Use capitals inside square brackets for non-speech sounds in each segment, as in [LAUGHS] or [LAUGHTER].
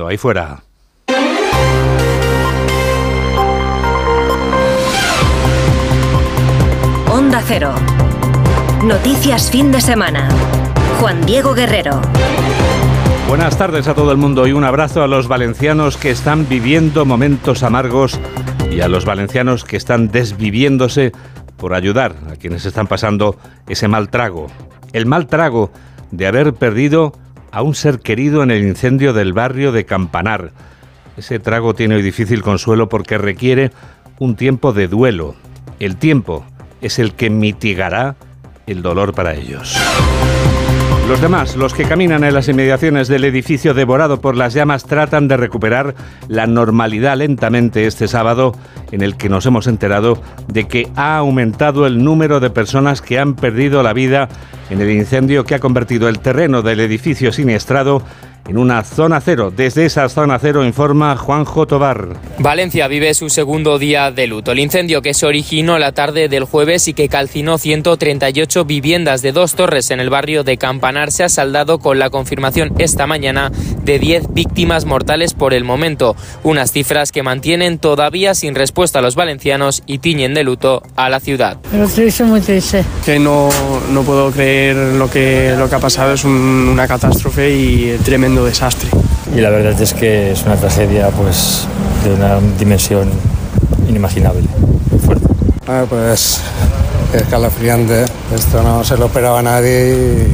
ahí fuera. Onda Cero. Noticias fin de semana. Juan Diego Guerrero. Buenas tardes a todo el mundo y un abrazo a los valencianos que están viviendo momentos amargos y a los valencianos que están desviviéndose por ayudar a quienes están pasando ese mal trago. El mal trago de haber perdido a un ser querido en el incendio del barrio de Campanar. Ese trago tiene hoy difícil consuelo porque requiere un tiempo de duelo. El tiempo es el que mitigará el dolor para ellos. Los demás, los que caminan en las inmediaciones del edificio devorado por las llamas, tratan de recuperar la normalidad lentamente este sábado, en el que nos hemos enterado de que ha aumentado el número de personas que han perdido la vida en el incendio que ha convertido el terreno del edificio siniestrado en una zona cero. Desde esa zona cero informa Juanjo Tobar. Valencia vive su segundo día de luto. El incendio que se originó la tarde del jueves y que calcinó 138 viviendas de dos torres en el barrio de Campanar se ha saldado con la confirmación esta mañana de 10 víctimas mortales por el momento. Unas cifras que mantienen todavía sin respuesta a los valencianos y tiñen de luto a la ciudad. Pero triste, muy triste. Que no, no puedo creer lo que, lo que ha pasado. Es una catástrofe y tremendo desastre. Y la verdad es que es una tragedia pues de una dimensión inimaginable, muy fuerte. Ah, pues escalofriante, esto no se lo esperaba nadie.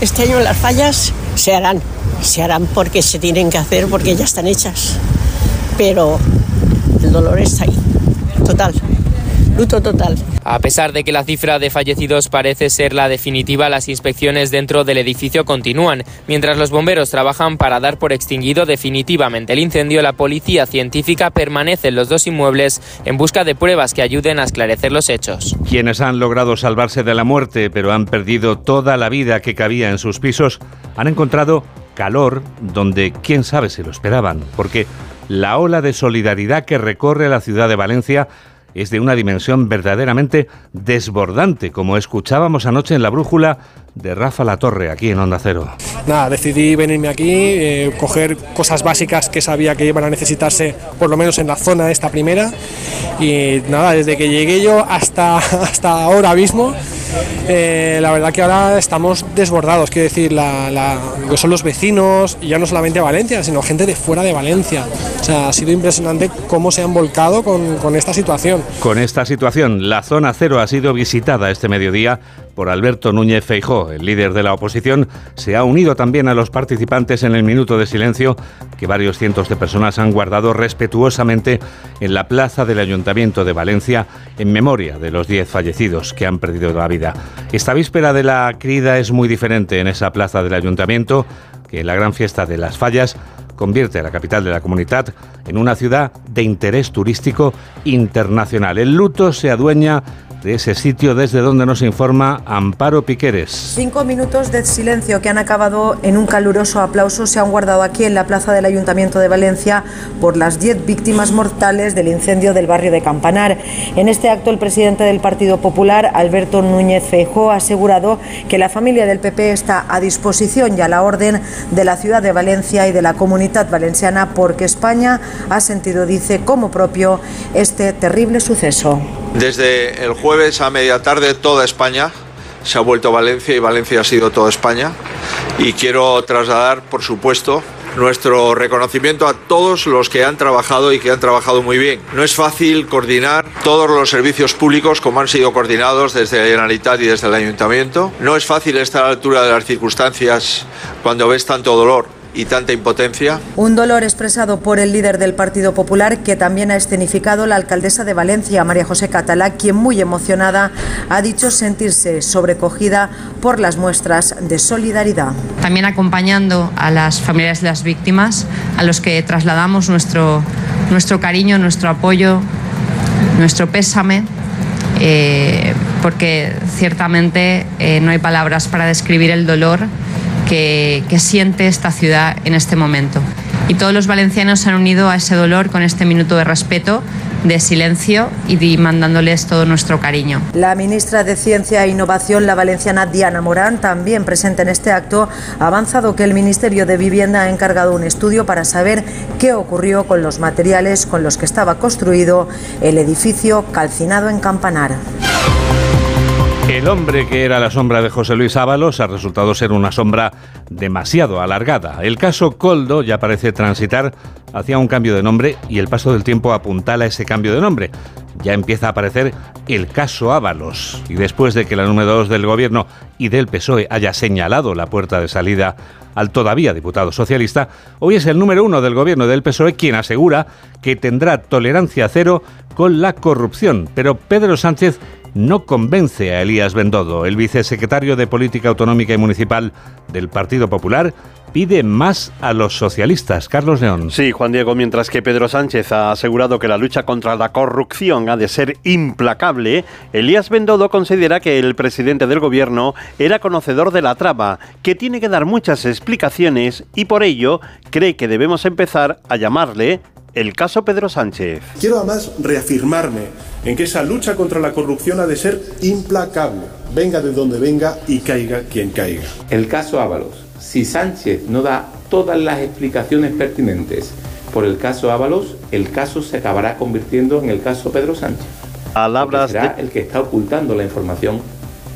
Este año las fallas se harán, se harán porque se tienen que hacer, porque ya están hechas. Pero el dolor está ahí, total luto total. A pesar de que la cifra de fallecidos parece ser la definitiva, las inspecciones dentro del edificio continúan. Mientras los bomberos trabajan para dar por extinguido definitivamente el incendio, la policía científica permanece en los dos inmuebles en busca de pruebas que ayuden a esclarecer los hechos. Quienes han logrado salvarse de la muerte, pero han perdido toda la vida que cabía en sus pisos, han encontrado calor donde quién sabe si lo esperaban, porque la ola de solidaridad que recorre la ciudad de Valencia es de una dimensión verdaderamente desbordante, como escuchábamos anoche en la brújula de Rafa La Torre, aquí en Onda Cero. Nada, decidí venirme aquí, eh, coger cosas básicas que sabía que iban a necesitarse, por lo menos en la zona esta primera. Y nada, desde que llegué yo hasta, [LAUGHS] hasta ahora mismo, eh, la verdad que ahora estamos desbordados, quiero decir, la, son los vecinos, y ya no solamente Valencia, sino gente de fuera de Valencia. O sea, ha sido impresionante cómo se han volcado con, con esta situación. Con esta situación, la zona cero ha sido visitada este mediodía por Alberto Núñez Feijó. El líder de la oposición se ha unido también a los participantes en el minuto de silencio que varios cientos de personas han guardado respetuosamente en la plaza del Ayuntamiento de Valencia en memoria de los 10 fallecidos que han perdido la vida. Esta víspera de la crida es muy diferente en esa plaza del Ayuntamiento que en la gran fiesta de las fallas convierte a la capital de la comunidad en una ciudad de interés turístico internacional. El luto se adueña de ese sitio desde donde nos informa Amparo Piqueres. Cinco minutos de silencio que han acabado en un caluroso aplauso se han guardado aquí en la plaza del Ayuntamiento de Valencia por las diez víctimas mortales del incendio del barrio de Campanar. En este acto el presidente del Partido Popular, Alberto Núñez Feijóo, ha asegurado que la familia del PP está a disposición y a la orden de la ciudad de Valencia y de la comunidad valenciana porque España ha sentido, dice, como propio este terrible suceso. Desde el jueves a media tarde toda España se ha vuelto Valencia y Valencia ha sido toda España. Y quiero trasladar, por supuesto, nuestro reconocimiento a todos los que han trabajado y que han trabajado muy bien. No es fácil coordinar todos los servicios públicos como han sido coordinados desde la Generalitat y desde el Ayuntamiento. No es fácil estar a la altura de las circunstancias cuando ves tanto dolor y tanta impotencia? Un dolor expresado por el líder del Partido Popular que también ha escenificado la alcaldesa de Valencia, María José Catalá, quien muy emocionada ha dicho sentirse sobrecogida por las muestras de solidaridad. También acompañando a las familias de las víctimas, a los que trasladamos nuestro, nuestro cariño, nuestro apoyo, nuestro pésame. Eh, porque ciertamente eh, no hay palabras para describir el dolor que, siente esta ciudad en este momento. Y todos los valencianos se han unido a ese dolor con este minuto de respeto de silencio y mandándoles todo nuestro cariño. La ministra de Ciencia e Innovación, la valenciana Diana Morán, también presente en este acto, ha avanzado que el Ministerio de Vivienda ha encargado un estudio para saber qué ocurrió con los materiales con los que estaba construido el edificio calcinado en Campanar. El hombre que era la sombra de José Luis Ábalos ha resultado ser una sombra demasiado alargada. El caso Coldo ya parece transitar hacia un cambio de nombre y el paso del tiempo apuntala ese cambio de nombre. Ya empieza a aparecer el caso Ábalos. Y después de que la número 2 del gobierno y del PSOE haya señalado la puerta de salida al todavía diputado socialista, hoy es el número uno del gobierno del PSOE quien asegura que tendrá tolerancia cero con la corrupción. Pero Pedro Sánchez no convence a Elías Bendodo, el vicesecretario de Política Autonómica y Municipal del Partido Popular, pide más a los socialistas. Carlos León. Sí, Juan Diego, mientras que Pedro Sánchez ha asegurado que la lucha contra la corrupción ha de ser implacable, Elías Bendodo considera que el presidente del gobierno era conocedor de la trama, que tiene que dar muchas explicaciones y por ello cree que debemos empezar a llamarle el caso Pedro Sánchez. Quiero además reafirmarme en que esa lucha contra la corrupción ha de ser implacable, venga de donde venga y caiga quien caiga. El caso Ábalos. Si Sánchez no da todas las explicaciones pertinentes por el caso Ábalos, el caso se acabará convirtiendo en el caso Pedro Sánchez. Palabras será el que está ocultando la información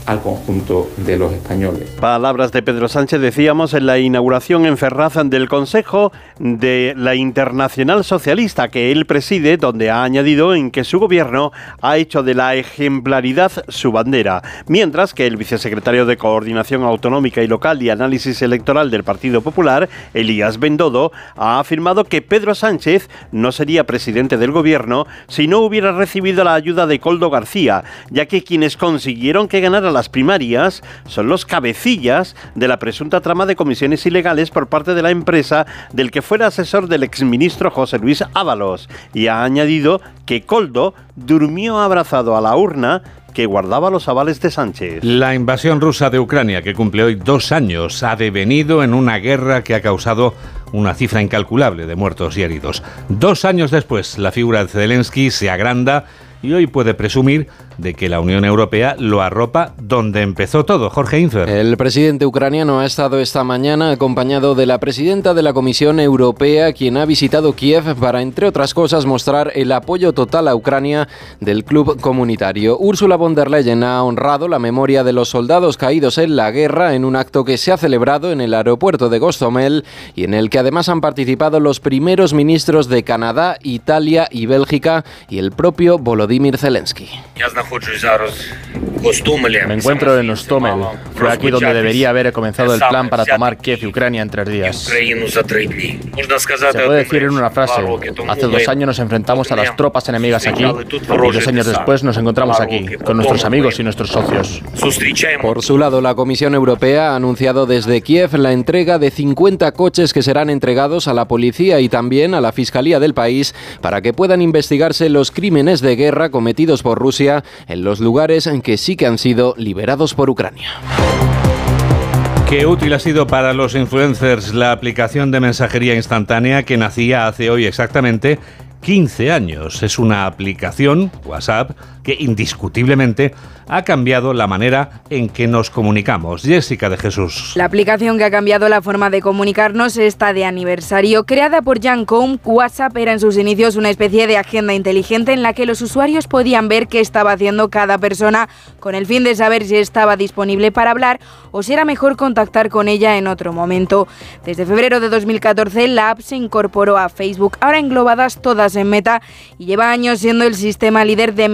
al conjunto de los españoles. Palabras de Pedro Sánchez, decíamos, en la inauguración en Ferraz del Consejo de la Internacional Socialista que él preside, donde ha añadido en que su gobierno ha hecho de la ejemplaridad su bandera, mientras que el vicesecretario de Coordinación Autonómica y Local y Análisis Electoral del Partido Popular, Elías Bendodo, ha afirmado que Pedro Sánchez no sería presidente del gobierno si no hubiera recibido la ayuda de Coldo García, ya que quienes consiguieron que ganara las primarias son los cabecillas de la presunta trama de comisiones ilegales por parte de la empresa del que fuera asesor del exministro José Luis Ábalos y ha añadido que Coldo durmió abrazado a la urna que guardaba los avales de Sánchez. La invasión rusa de Ucrania, que cumple hoy dos años, ha devenido en una guerra que ha causado una cifra incalculable de muertos y heridos. Dos años después, la figura de Zelensky se agranda y hoy puede presumir de que la Unión Europea lo arropa donde empezó todo. Jorge Infer. El presidente ucraniano ha estado esta mañana acompañado de la presidenta de la Comisión Europea, quien ha visitado Kiev para, entre otras cosas, mostrar el apoyo total a Ucrania del club comunitario. Ursula von der Leyen ha honrado la memoria de los soldados caídos en la guerra en un acto que se ha celebrado en el aeropuerto de Gostomel y en el que además han participado los primeros ministros de Canadá, Italia y Bélgica y el propio Volodymyr Zelensky. Me encuentro en Ostomel. Fue aquí donde debería haber comenzado el plan para tomar Kiev y Ucrania en tres días. Se puede decir en una frase, hace dos años nos enfrentamos a las tropas enemigas aquí y dos años después nos encontramos aquí, con nuestros amigos y nuestros socios. Por su lado, la Comisión Europea ha anunciado desde Kiev la entrega de 50 coches que serán entregados a la policía y también a la Fiscalía del país para que puedan investigarse los crímenes de guerra cometidos por Rusia en los lugares en que sí que han sido liberados por Ucrania. Qué útil ha sido para los influencers la aplicación de mensajería instantánea que nacía hace hoy exactamente 15 años. Es una aplicación, WhatsApp, que indiscutiblemente ha cambiado la manera en que nos comunicamos. Jessica de Jesús. La aplicación que ha cambiado la forma de comunicarnos está de aniversario. Creada por Jan Combe, WhatsApp era en sus inicios una especie de agenda inteligente en la que los usuarios podían ver qué estaba haciendo cada persona con el fin de saber si estaba disponible para hablar o si era mejor contactar con ella en otro momento. Desde febrero de 2014 la app se incorporó a Facebook, ahora englobadas todas en Meta y lleva años siendo el sistema líder de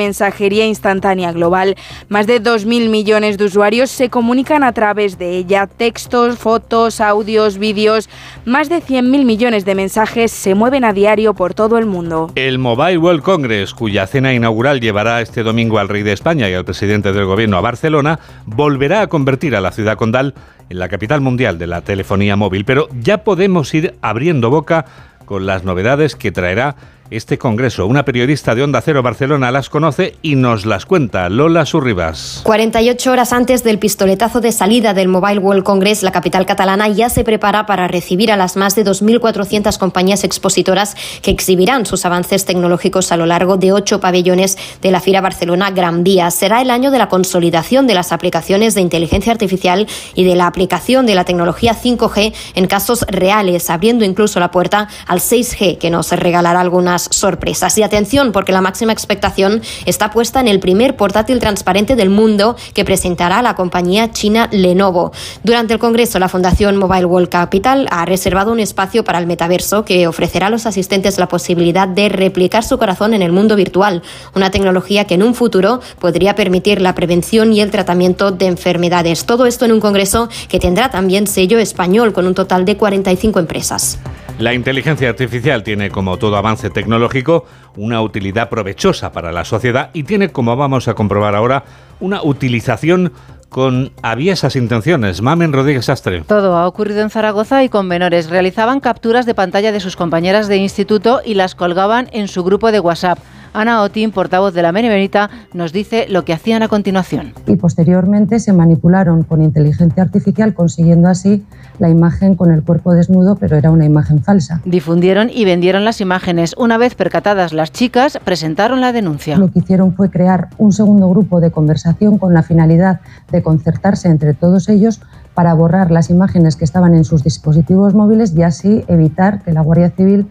instantánea global. Más de 2.000 millones de usuarios se comunican a través de ella. Textos, fotos, audios, vídeos. Más de 100.000 millones de mensajes se mueven a diario por todo el mundo. El Mobile World Congress, cuya cena inaugural llevará este domingo al rey de España y al presidente del gobierno a Barcelona, volverá a convertir a la ciudad condal en la capital mundial de la telefonía móvil. Pero ya podemos ir abriendo boca con las novedades que traerá este congreso. Una periodista de Onda Cero Barcelona las conoce y nos las cuenta. Lola Surribas. 48 horas antes del pistoletazo de salida del Mobile World Congress, la capital catalana ya se prepara para recibir a las más de 2.400 compañías expositoras que exhibirán sus avances tecnológicos a lo largo de ocho pabellones de la Fira Barcelona Gran Vía. Será el año de la consolidación de las aplicaciones de inteligencia artificial y de la aplicación de la tecnología 5G en casos reales, abriendo incluso la puerta al 6G, que nos regalará algunas sorpresas. Y atención, porque la máxima expectación está puesta en el primer portátil transparente del mundo que presentará la compañía china Lenovo. Durante el Congreso, la Fundación Mobile World Capital ha reservado un espacio para el metaverso que ofrecerá a los asistentes la posibilidad de replicar su corazón en el mundo virtual, una tecnología que en un futuro podría permitir la prevención y el tratamiento de enfermedades. Todo esto en un Congreso que tendrá también sello español con un total de 45 empresas. La inteligencia artificial tiene, como todo avance tecnológico, una utilidad provechosa para la sociedad y tiene, como vamos a comprobar ahora, una utilización con aviesas intenciones. Mamen Rodríguez Astre. Todo ha ocurrido en Zaragoza y con menores. Realizaban capturas de pantalla de sus compañeras de instituto y las colgaban en su grupo de WhatsApp. Ana Otín, portavoz de la Benemérita, nos dice lo que hacían a continuación. Y posteriormente se manipularon con inteligencia artificial, consiguiendo así la imagen con el cuerpo desnudo, pero era una imagen falsa. Difundieron y vendieron las imágenes. Una vez percatadas las chicas, presentaron la denuncia. Lo que hicieron fue crear un segundo grupo de conversación con la finalidad de concertarse entre todos ellos para borrar las imágenes que estaban en sus dispositivos móviles y así evitar que la Guardia Civil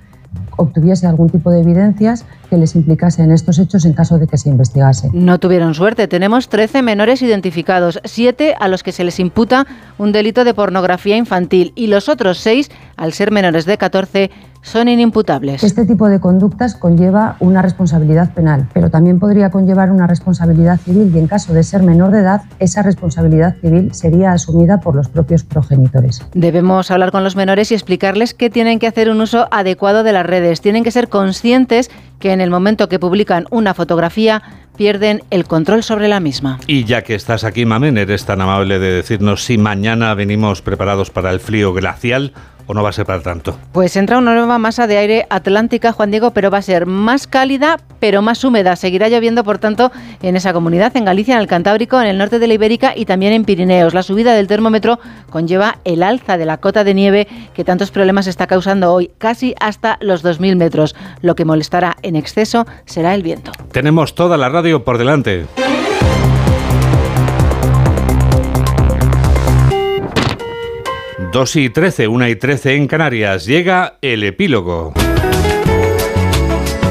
obtuviese algún tipo de evidencias que les implicase en estos hechos en caso de que se investigase. No tuvieron suerte. Tenemos 13 menores identificados, 7 a los que se les imputa un delito de pornografía infantil y los otros 6, al ser menores de 14, son inimputables. Este tipo de conductas conlleva una responsabilidad penal, pero también podría conllevar una responsabilidad civil y en caso de ser menor de edad, esa responsabilidad civil sería asumida por los propios progenitores. Debemos hablar con los menores y explicarles que tienen que hacer un uso adecuado de las redes. Tienen que ser conscientes que en el momento que publican una fotografía pierden el control sobre la misma. Y ya que estás aquí, Mamen, eres tan amable de decirnos si mañana venimos preparados para el frío glacial o no va a ser para tanto? Pues entra una nueva masa de aire atlántica, Juan Diego, pero va a ser más cálida, pero más húmeda. Seguirá lloviendo, por tanto, en esa comunidad, en Galicia, en el Cantábrico, en el norte de la Ibérica y también en Pirineos. La subida del termómetro conlleva el alza de la cota de nieve que tantos problemas está causando hoy, casi hasta los 2.000 metros. Lo que molestará en exceso será el viento. Tenemos toda la radio por delante. 2 y 13, 1 y 13 en Canarias. Llega el epílogo.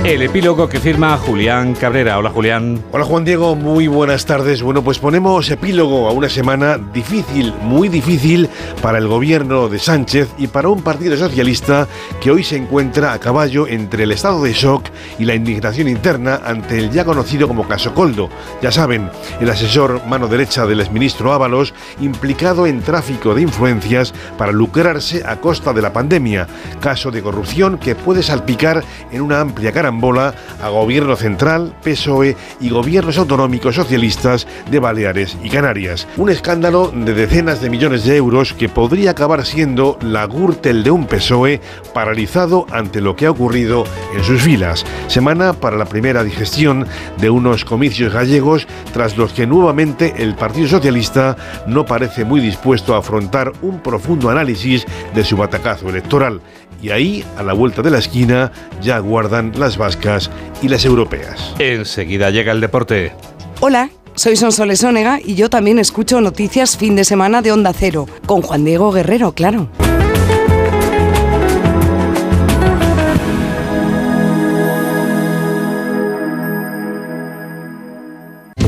El epílogo que firma Julián Cabrera. Hola Julián. Hola Juan Diego, muy buenas tardes. Bueno, pues ponemos epílogo a una semana difícil, muy difícil para el gobierno de Sánchez y para un partido socialista que hoy se encuentra a caballo entre el estado de shock y la indignación interna ante el ya conocido como caso Coldo. Ya saben, el asesor mano derecha del exministro Ábalos implicado en tráfico de influencias para lucrarse a costa de la pandemia. Caso de corrupción que puede salpicar en una amplia cara bola a gobierno central, PSOE y gobiernos autonómicos socialistas de Baleares y Canarias. Un escándalo de decenas de millones de euros que podría acabar siendo la gürtel de un PSOE paralizado ante lo que ha ocurrido en sus filas. Semana para la primera digestión de unos comicios gallegos tras los que nuevamente el Partido Socialista no parece muy dispuesto a afrontar un profundo análisis de su batacazo electoral y ahí, a la vuelta de la esquina, ya guardan las vascas y las europeas. Enseguida llega el deporte. Hola. Soy Sonsoles Ónega y yo también escucho noticias fin de semana de Onda Cero, con Juan Diego Guerrero, claro.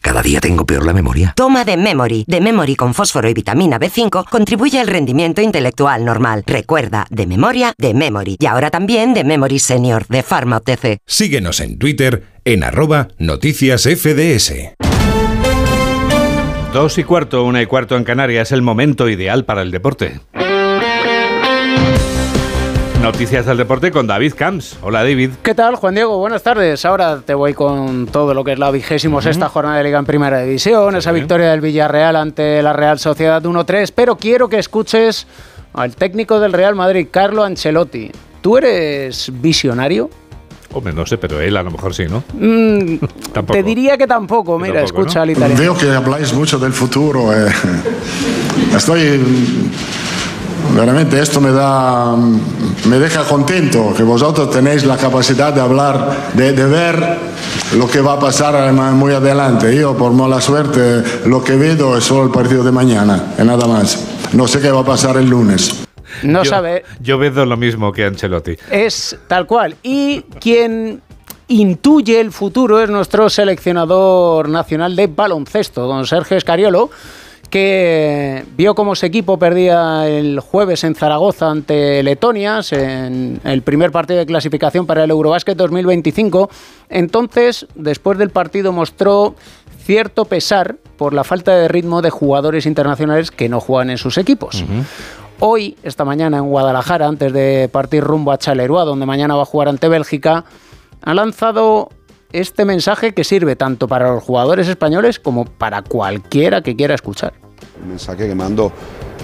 Cada día tengo peor la memoria. Toma de Memory. De Memory con fósforo y vitamina B5 contribuye al rendimiento intelectual normal. Recuerda, de memoria, de Memory. Y ahora también de Memory Senior, de Pharma OTC. Síguenos en Twitter en arroba noticias FDS. Dos y cuarto, una y cuarto en Canarias, es el momento ideal para el deporte. Noticias del deporte con David Camps. Hola David. ¿Qué tal, Juan Diego? Buenas tardes. Ahora te voy con todo lo que es la vigésimo sexta jornada de Liga en Primera División, esa victoria del Villarreal ante la Real Sociedad 1-3, pero quiero que escuches al técnico del Real Madrid, Carlo Ancelotti. ¿Tú eres visionario? Hombre, no sé, pero él a lo mejor sí, ¿no? Mm, [LAUGHS] te diría que tampoco. Mira, escucha al italiano. Veo que habláis mucho del futuro. eh. Estoy Realmente esto me da, me deja contento que vosotros tenéis la capacidad de hablar, de, de ver lo que va a pasar muy adelante. Yo, por mala suerte, lo que veo es solo el partido de mañana, y nada más. No sé qué va a pasar el lunes. No yo, sabe. Yo veo lo mismo que Ancelotti. Es tal cual. Y quien intuye el futuro es nuestro seleccionador nacional de baloncesto, don Sergio Escariolo, que vio cómo su equipo perdía el jueves en Zaragoza ante Letonia en el primer partido de clasificación para el Eurobásquet 2025. Entonces, después del partido mostró cierto pesar por la falta de ritmo de jugadores internacionales que no juegan en sus equipos. Hoy, esta mañana en Guadalajara, antes de partir rumbo a Chaleroa, donde mañana va a jugar ante Bélgica, ha lanzado este mensaje que sirve tanto para los jugadores españoles como para cualquiera que quiera escuchar. Un mensaje que mando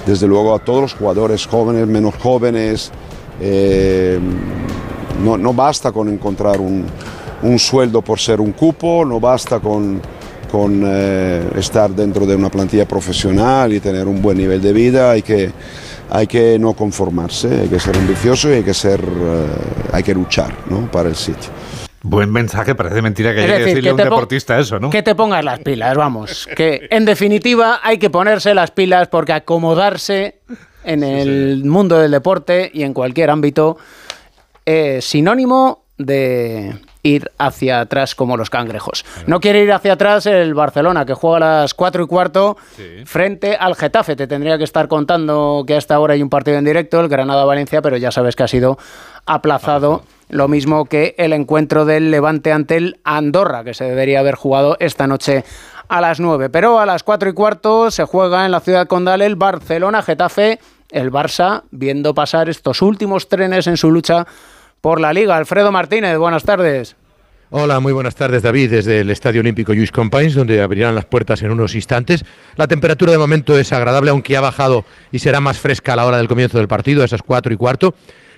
desde luego a todos los jugadores jóvenes, menos jóvenes. eh, no, basta con encontrar un, sueldo por ser un cupo, no basta con, con, eh, estar dentro de una plantilla profesional y tener un buen nivel de vida, hay que, hay que no conformarse, hay que ser ambicioso y hay que, ser, eh, hay que luchar ¿no? para el sitio. Buen mensaje, parece mentira que haya que decir, decirle a un deportista eso, ¿no? Que te pongas las pilas, vamos. Que en definitiva hay que ponerse las pilas porque acomodarse en el mundo del deporte y en cualquier ámbito es sinónimo de ir hacia atrás como los cangrejos. No quiere ir hacia atrás el Barcelona, que juega a las 4 y cuarto frente al Getafe. Te tendría que estar contando que hasta ahora hay un partido en directo, el Granada-Valencia, pero ya sabes que ha sido aplazado. Lo mismo que el encuentro del Levante ante el Andorra, que se debería haber jugado esta noche a las 9. Pero a las 4 y cuarto se juega en la ciudad condal el Barcelona-Getafe. El Barça viendo pasar estos últimos trenes en su lucha por la Liga. Alfredo Martínez, buenas tardes. Hola, muy buenas tardes David, desde el Estadio Olímpico Lluís Companys, donde abrirán las puertas en unos instantes. La temperatura de momento es agradable, aunque ha bajado y será más fresca a la hora del comienzo del partido, a esas cuatro y cuarto,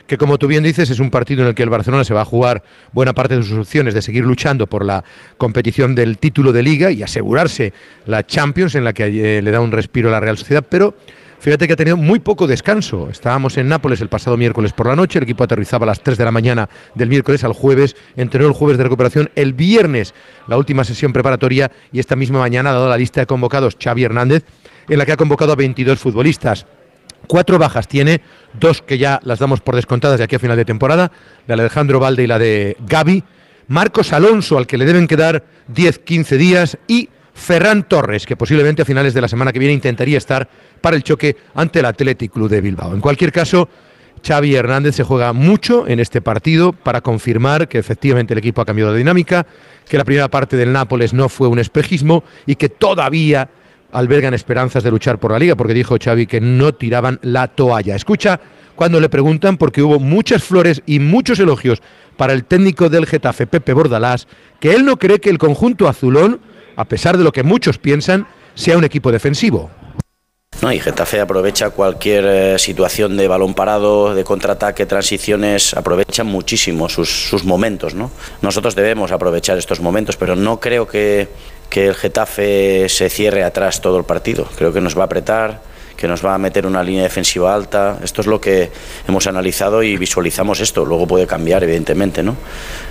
que como tú bien dices es un partido en el que el Barcelona se va a jugar buena parte de sus opciones de seguir luchando por la competición del título de liga y asegurarse la Champions, en la que eh, le da un respiro a la Real Sociedad, pero Fíjate que ha tenido muy poco descanso. Estábamos en Nápoles el pasado miércoles por la noche, el equipo aterrizaba a las 3 de la mañana del miércoles al jueves, entrenó el jueves de recuperación, el viernes la última sesión preparatoria y esta misma mañana ha dado la lista de convocados Xavi Hernández, en la que ha convocado a 22 futbolistas. Cuatro bajas tiene, dos que ya las damos por descontadas de aquí a final de temporada, la de Alejandro Valde y la de Gaby. Marcos Alonso, al que le deben quedar 10-15 días, y Ferran Torres, que posiblemente a finales de la semana que viene intentaría estar para el choque ante el Athletic Club de Bilbao. En cualquier caso, Xavi Hernández se juega mucho en este partido para confirmar que efectivamente el equipo ha cambiado de dinámica, que la primera parte del Nápoles no fue un espejismo y que todavía albergan esperanzas de luchar por la liga, porque dijo Xavi que no tiraban la toalla. Escucha cuando le preguntan, porque hubo muchas flores y muchos elogios para el técnico del Getafe, Pepe Bordalás, que él no cree que el conjunto azulón, a pesar de lo que muchos piensan, sea un equipo defensivo. No, y Getafe aprovecha cualquier eh, situación de balón parado, de contraataque, transiciones, aprovechan muchísimo sus, sus momentos. ¿no? Nosotros debemos aprovechar estos momentos, pero no creo que, que el Getafe se cierre atrás todo el partido. Creo que nos va a apretar, que nos va a meter una línea defensiva alta. Esto es lo que hemos analizado y visualizamos esto. Luego puede cambiar, evidentemente, ¿no?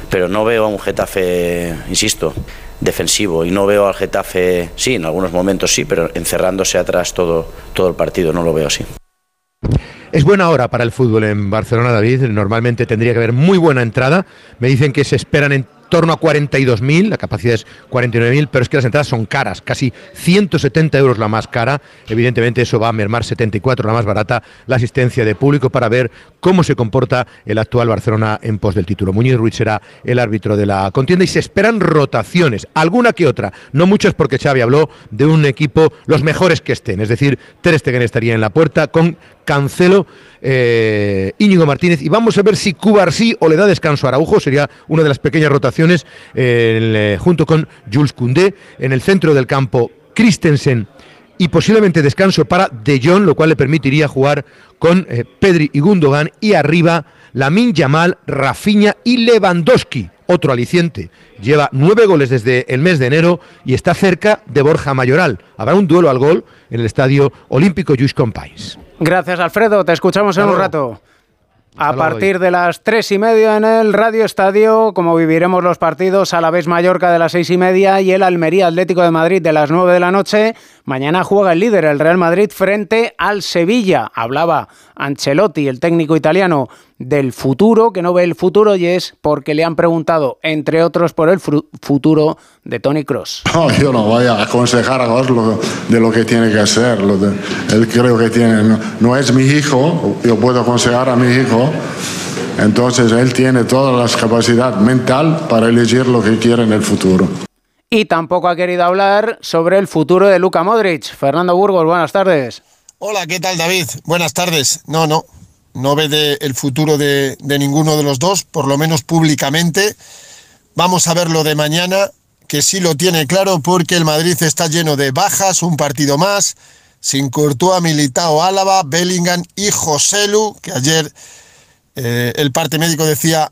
Pero no veo a un Getafe, insisto, defensivo y no veo al Getafe, sí, en algunos momentos sí, pero encerrándose atrás todo, todo el partido, no lo veo así. Es buena hora para el fútbol en Barcelona, David. Normalmente tendría que haber muy buena entrada. Me dicen que se esperan en torno a 42.000, la capacidad es 49.000, pero es que las entradas son caras, casi 170 euros la más cara. Evidentemente eso va a mermar 74 la más barata la asistencia de público para ver cómo se comporta el actual Barcelona en pos del título. Muñiz Ruiz será el árbitro de la contienda y se esperan rotaciones, alguna que otra, no muchas porque Xavi habló de un equipo los mejores que estén, es decir, Ter Stegen estaría en la puerta con Cancelo, eh, Íñigo Martínez y vamos a ver si Cubarsí o le da descanso a Araujo, sería una de las pequeñas rotaciones eh, junto con Jules Koundé en el centro del campo Christensen y posiblemente descanso para De Jong, lo cual le permitiría jugar con eh, Pedri y Gundogan y arriba Lamin Yamal, Rafinha y Lewandowski. Otro aliciente. Lleva nueve goles desde el mes de enero y está cerca de Borja Mayoral. Habrá un duelo al gol en el Estadio Olímpico Lluís Companys. Gracias, Alfredo. Te escuchamos en un rato. A partir de las tres y media en el Radio Estadio, como viviremos los partidos a la vez Mallorca de las seis y media y el Almería Atlético de Madrid de las nueve de la noche. Mañana juega el líder, el Real Madrid, frente al Sevilla. Hablaba Ancelotti, el técnico italiano, del futuro, que no ve el futuro y es porque le han preguntado, entre otros, por el futuro de Tony Cross. [LAUGHS] No, yo no voy a aconsejar a Oslo de lo que tiene que hacer. él creo que tiene, no es mi hijo, yo puedo aconsejar a mi hijo. Entonces él tiene toda la capacidad mental para elegir lo que quiere en el futuro. Y tampoco ha querido hablar sobre el futuro de Luka Modric. Fernando Burgos, buenas tardes. Hola, ¿qué tal David? Buenas tardes. No, no, no ve el futuro de, ninguno de los dos, por lo menos públicamente. Vamos a ver lo de mañana, que sí lo tiene claro porque el Madrid está lleno de bajas, un partido más, sin Courtois, Militao, Álava, Bellingham y Joselu, que ayer eh, el parte médico decía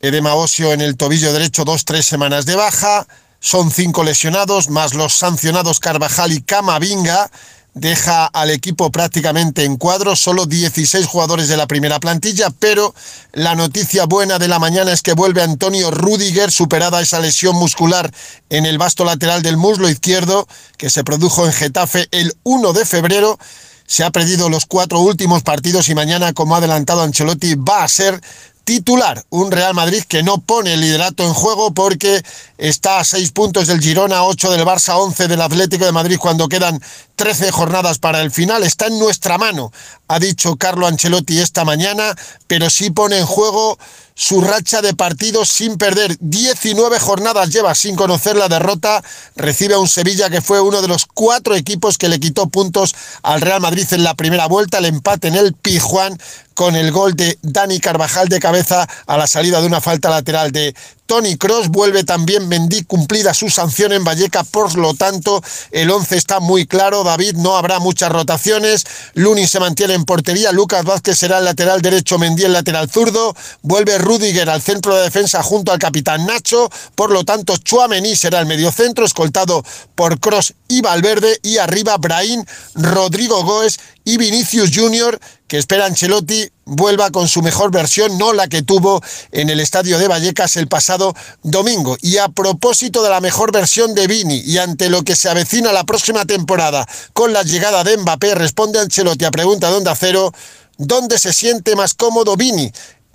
edema óseo en el tobillo derecho, dos, tres semanas de baja, son cinco lesionados, más los sancionados Carvajal y Camavinga, deja al equipo prácticamente en cuadro, solo 16 jugadores de la primera plantilla, pero la noticia buena de la mañana es que vuelve Antonio Rudiger, superada esa lesión muscular en el vasto lateral del muslo izquierdo, que se produjo en Getafe el 1 de febrero. Se ha perdido los cuatro últimos partidos y mañana, como ha adelantado Ancelotti, va a ser titular. Un Real Madrid que no pone el liderato en juego porque está a seis puntos del Girona, ocho del Barça, once del Atlético de Madrid cuando quedan trece jornadas para el final. Está en nuestra mano, ha dicho Carlo Ancelotti esta mañana, pero sí pone en juego su racha de partidos sin perder. 19 jornadas lleva sin conocer la derrota. Recibe a un Sevilla que fue uno de los cuatro equipos que le quitó puntos al Real Madrid en la primera vuelta. El empate en el Pijuán con el gol de Dani Carvajal de cabeza a la salida de una falta lateral de Tony Cross. Vuelve también Mendy cumplida su sanción en Valleca, por lo tanto el 11 está muy claro. David, no habrá muchas rotaciones. Luni se mantiene en portería. Lucas Vázquez será el lateral derecho, Mendy el lateral zurdo. Vuelve Rudiger al centro de defensa junto al capitán Nacho. Por lo tanto, Chuamení será el mediocentro, escoltado por Cross y Valverde. Y arriba Brahim, Rodrigo Goes y Vinicius Junior, que espera Ancelotti vuelva con su mejor versión, no la que tuvo en el estadio de Vallecas el pasado domingo. Y a propósito de la mejor versión de Vini y ante lo que se avecina la próxima temporada con la llegada de Mbappé, responde Ancelotti a pregunta de Onda Cero, ¿dónde se siente más cómodo Vini?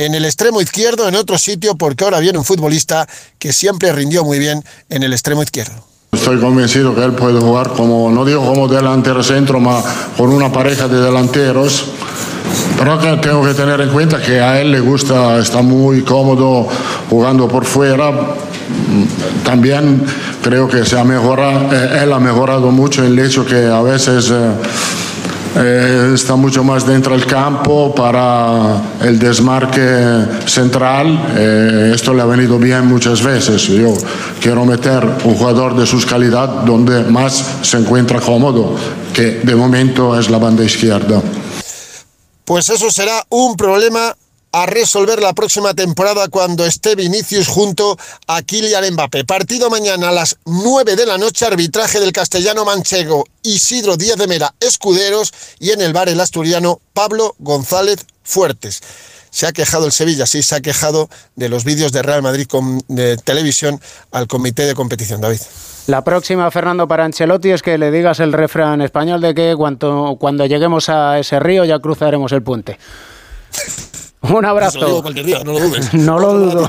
En el extremo izquierdo, en otro sitio, porque ahora viene un futbolista que siempre rindió muy bien en el extremo izquierdo. Estoy convencido que él puede jugar como, no digo como delantero centro, mas con una pareja de delanteros. Pero tengo que tener en cuenta que a él le gusta, está muy cómodo jugando por fuera. También creo que se ha mejorado, eh, él ha mejorado mucho el hecho que a veces... Eh, eh, está mucho más dentro del campo para el desmarque central. Eh, esto le ha venido bien muchas veces. Yo quiero meter un jugador de sus calidad donde más se encuentra cómodo, que de momento es la banda izquierda. Pues eso será un problema a resolver la próxima temporada cuando esté Vinicius junto a Kylian Mbappé. Partido mañana a las 9 de la noche, arbitraje del castellano manchego Isidro Díaz de Mera Escuderos y en el bar el asturiano Pablo González Fuertes. Se ha quejado el Sevilla, sí, se ha quejado de los vídeos de Real Madrid con, de televisión al comité de competición, David. La próxima, Fernando, para Ancelotti es que le digas el refrán español de que cuando, cuando lleguemos a ese río ya cruzaremos el puente. [LAUGHS] Un abrazo. no lo dudes. [LAUGHS] No lo dudo.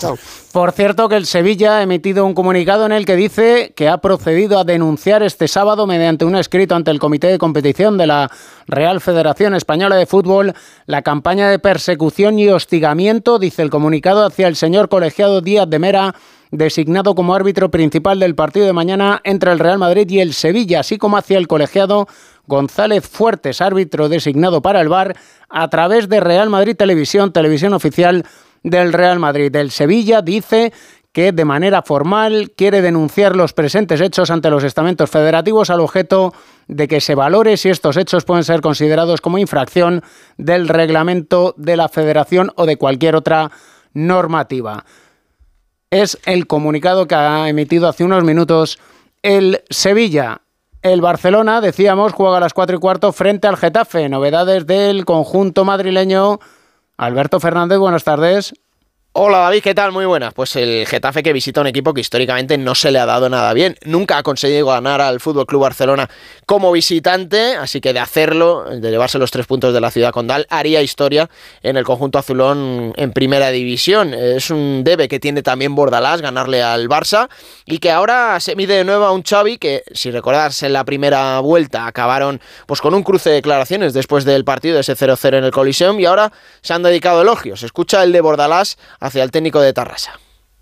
Por cierto, que el Sevilla ha emitido un comunicado en el que dice que ha procedido a denunciar este sábado mediante un escrito ante el Comité de Competición de la Real Federación Española de Fútbol la campaña de persecución y hostigamiento, dice el comunicado, hacia el señor colegiado Díaz de Mera designado como árbitro principal del partido de mañana entre el Real Madrid y el Sevilla, así como hacia el colegiado González Fuertes, árbitro designado para el VAR, a través de Real Madrid Televisión, televisión oficial del Real Madrid. Del Sevilla dice que de manera formal quiere denunciar los presentes hechos ante los estamentos federativos al objeto de que se valore si estos hechos pueden ser considerados como infracción del reglamento de la federación o de cualquier otra normativa es el comunicado que ha emitido hace unos minutos el Sevilla. El Barcelona, decíamos, juega a las 4 y cuarto frente al Getafe. Novedades del conjunto madrileño. Alberto Fernández, buenas tardes. Hola David, ¿qué tal? Muy buenas. Pues el Getafe que visita un equipo que históricamente no se le ha dado nada bien. Nunca ha conseguido ganar al Fútbol Club Barcelona como visitante, así que de hacerlo, de llevarse los tres puntos de la ciudad condal, haría historia en el conjunto azulón en primera división. Es un debe que tiene también Bordalás ganarle al Barça y que ahora se mide de nuevo a un Xavi que, si recordarse en la primera vuelta, acabaron pues con un cruce de declaraciones después del partido ese 0-0 en el Coliseum y ahora se han dedicado elogios. Escucha el de Bordalás hacia el técnico de Tarrasa.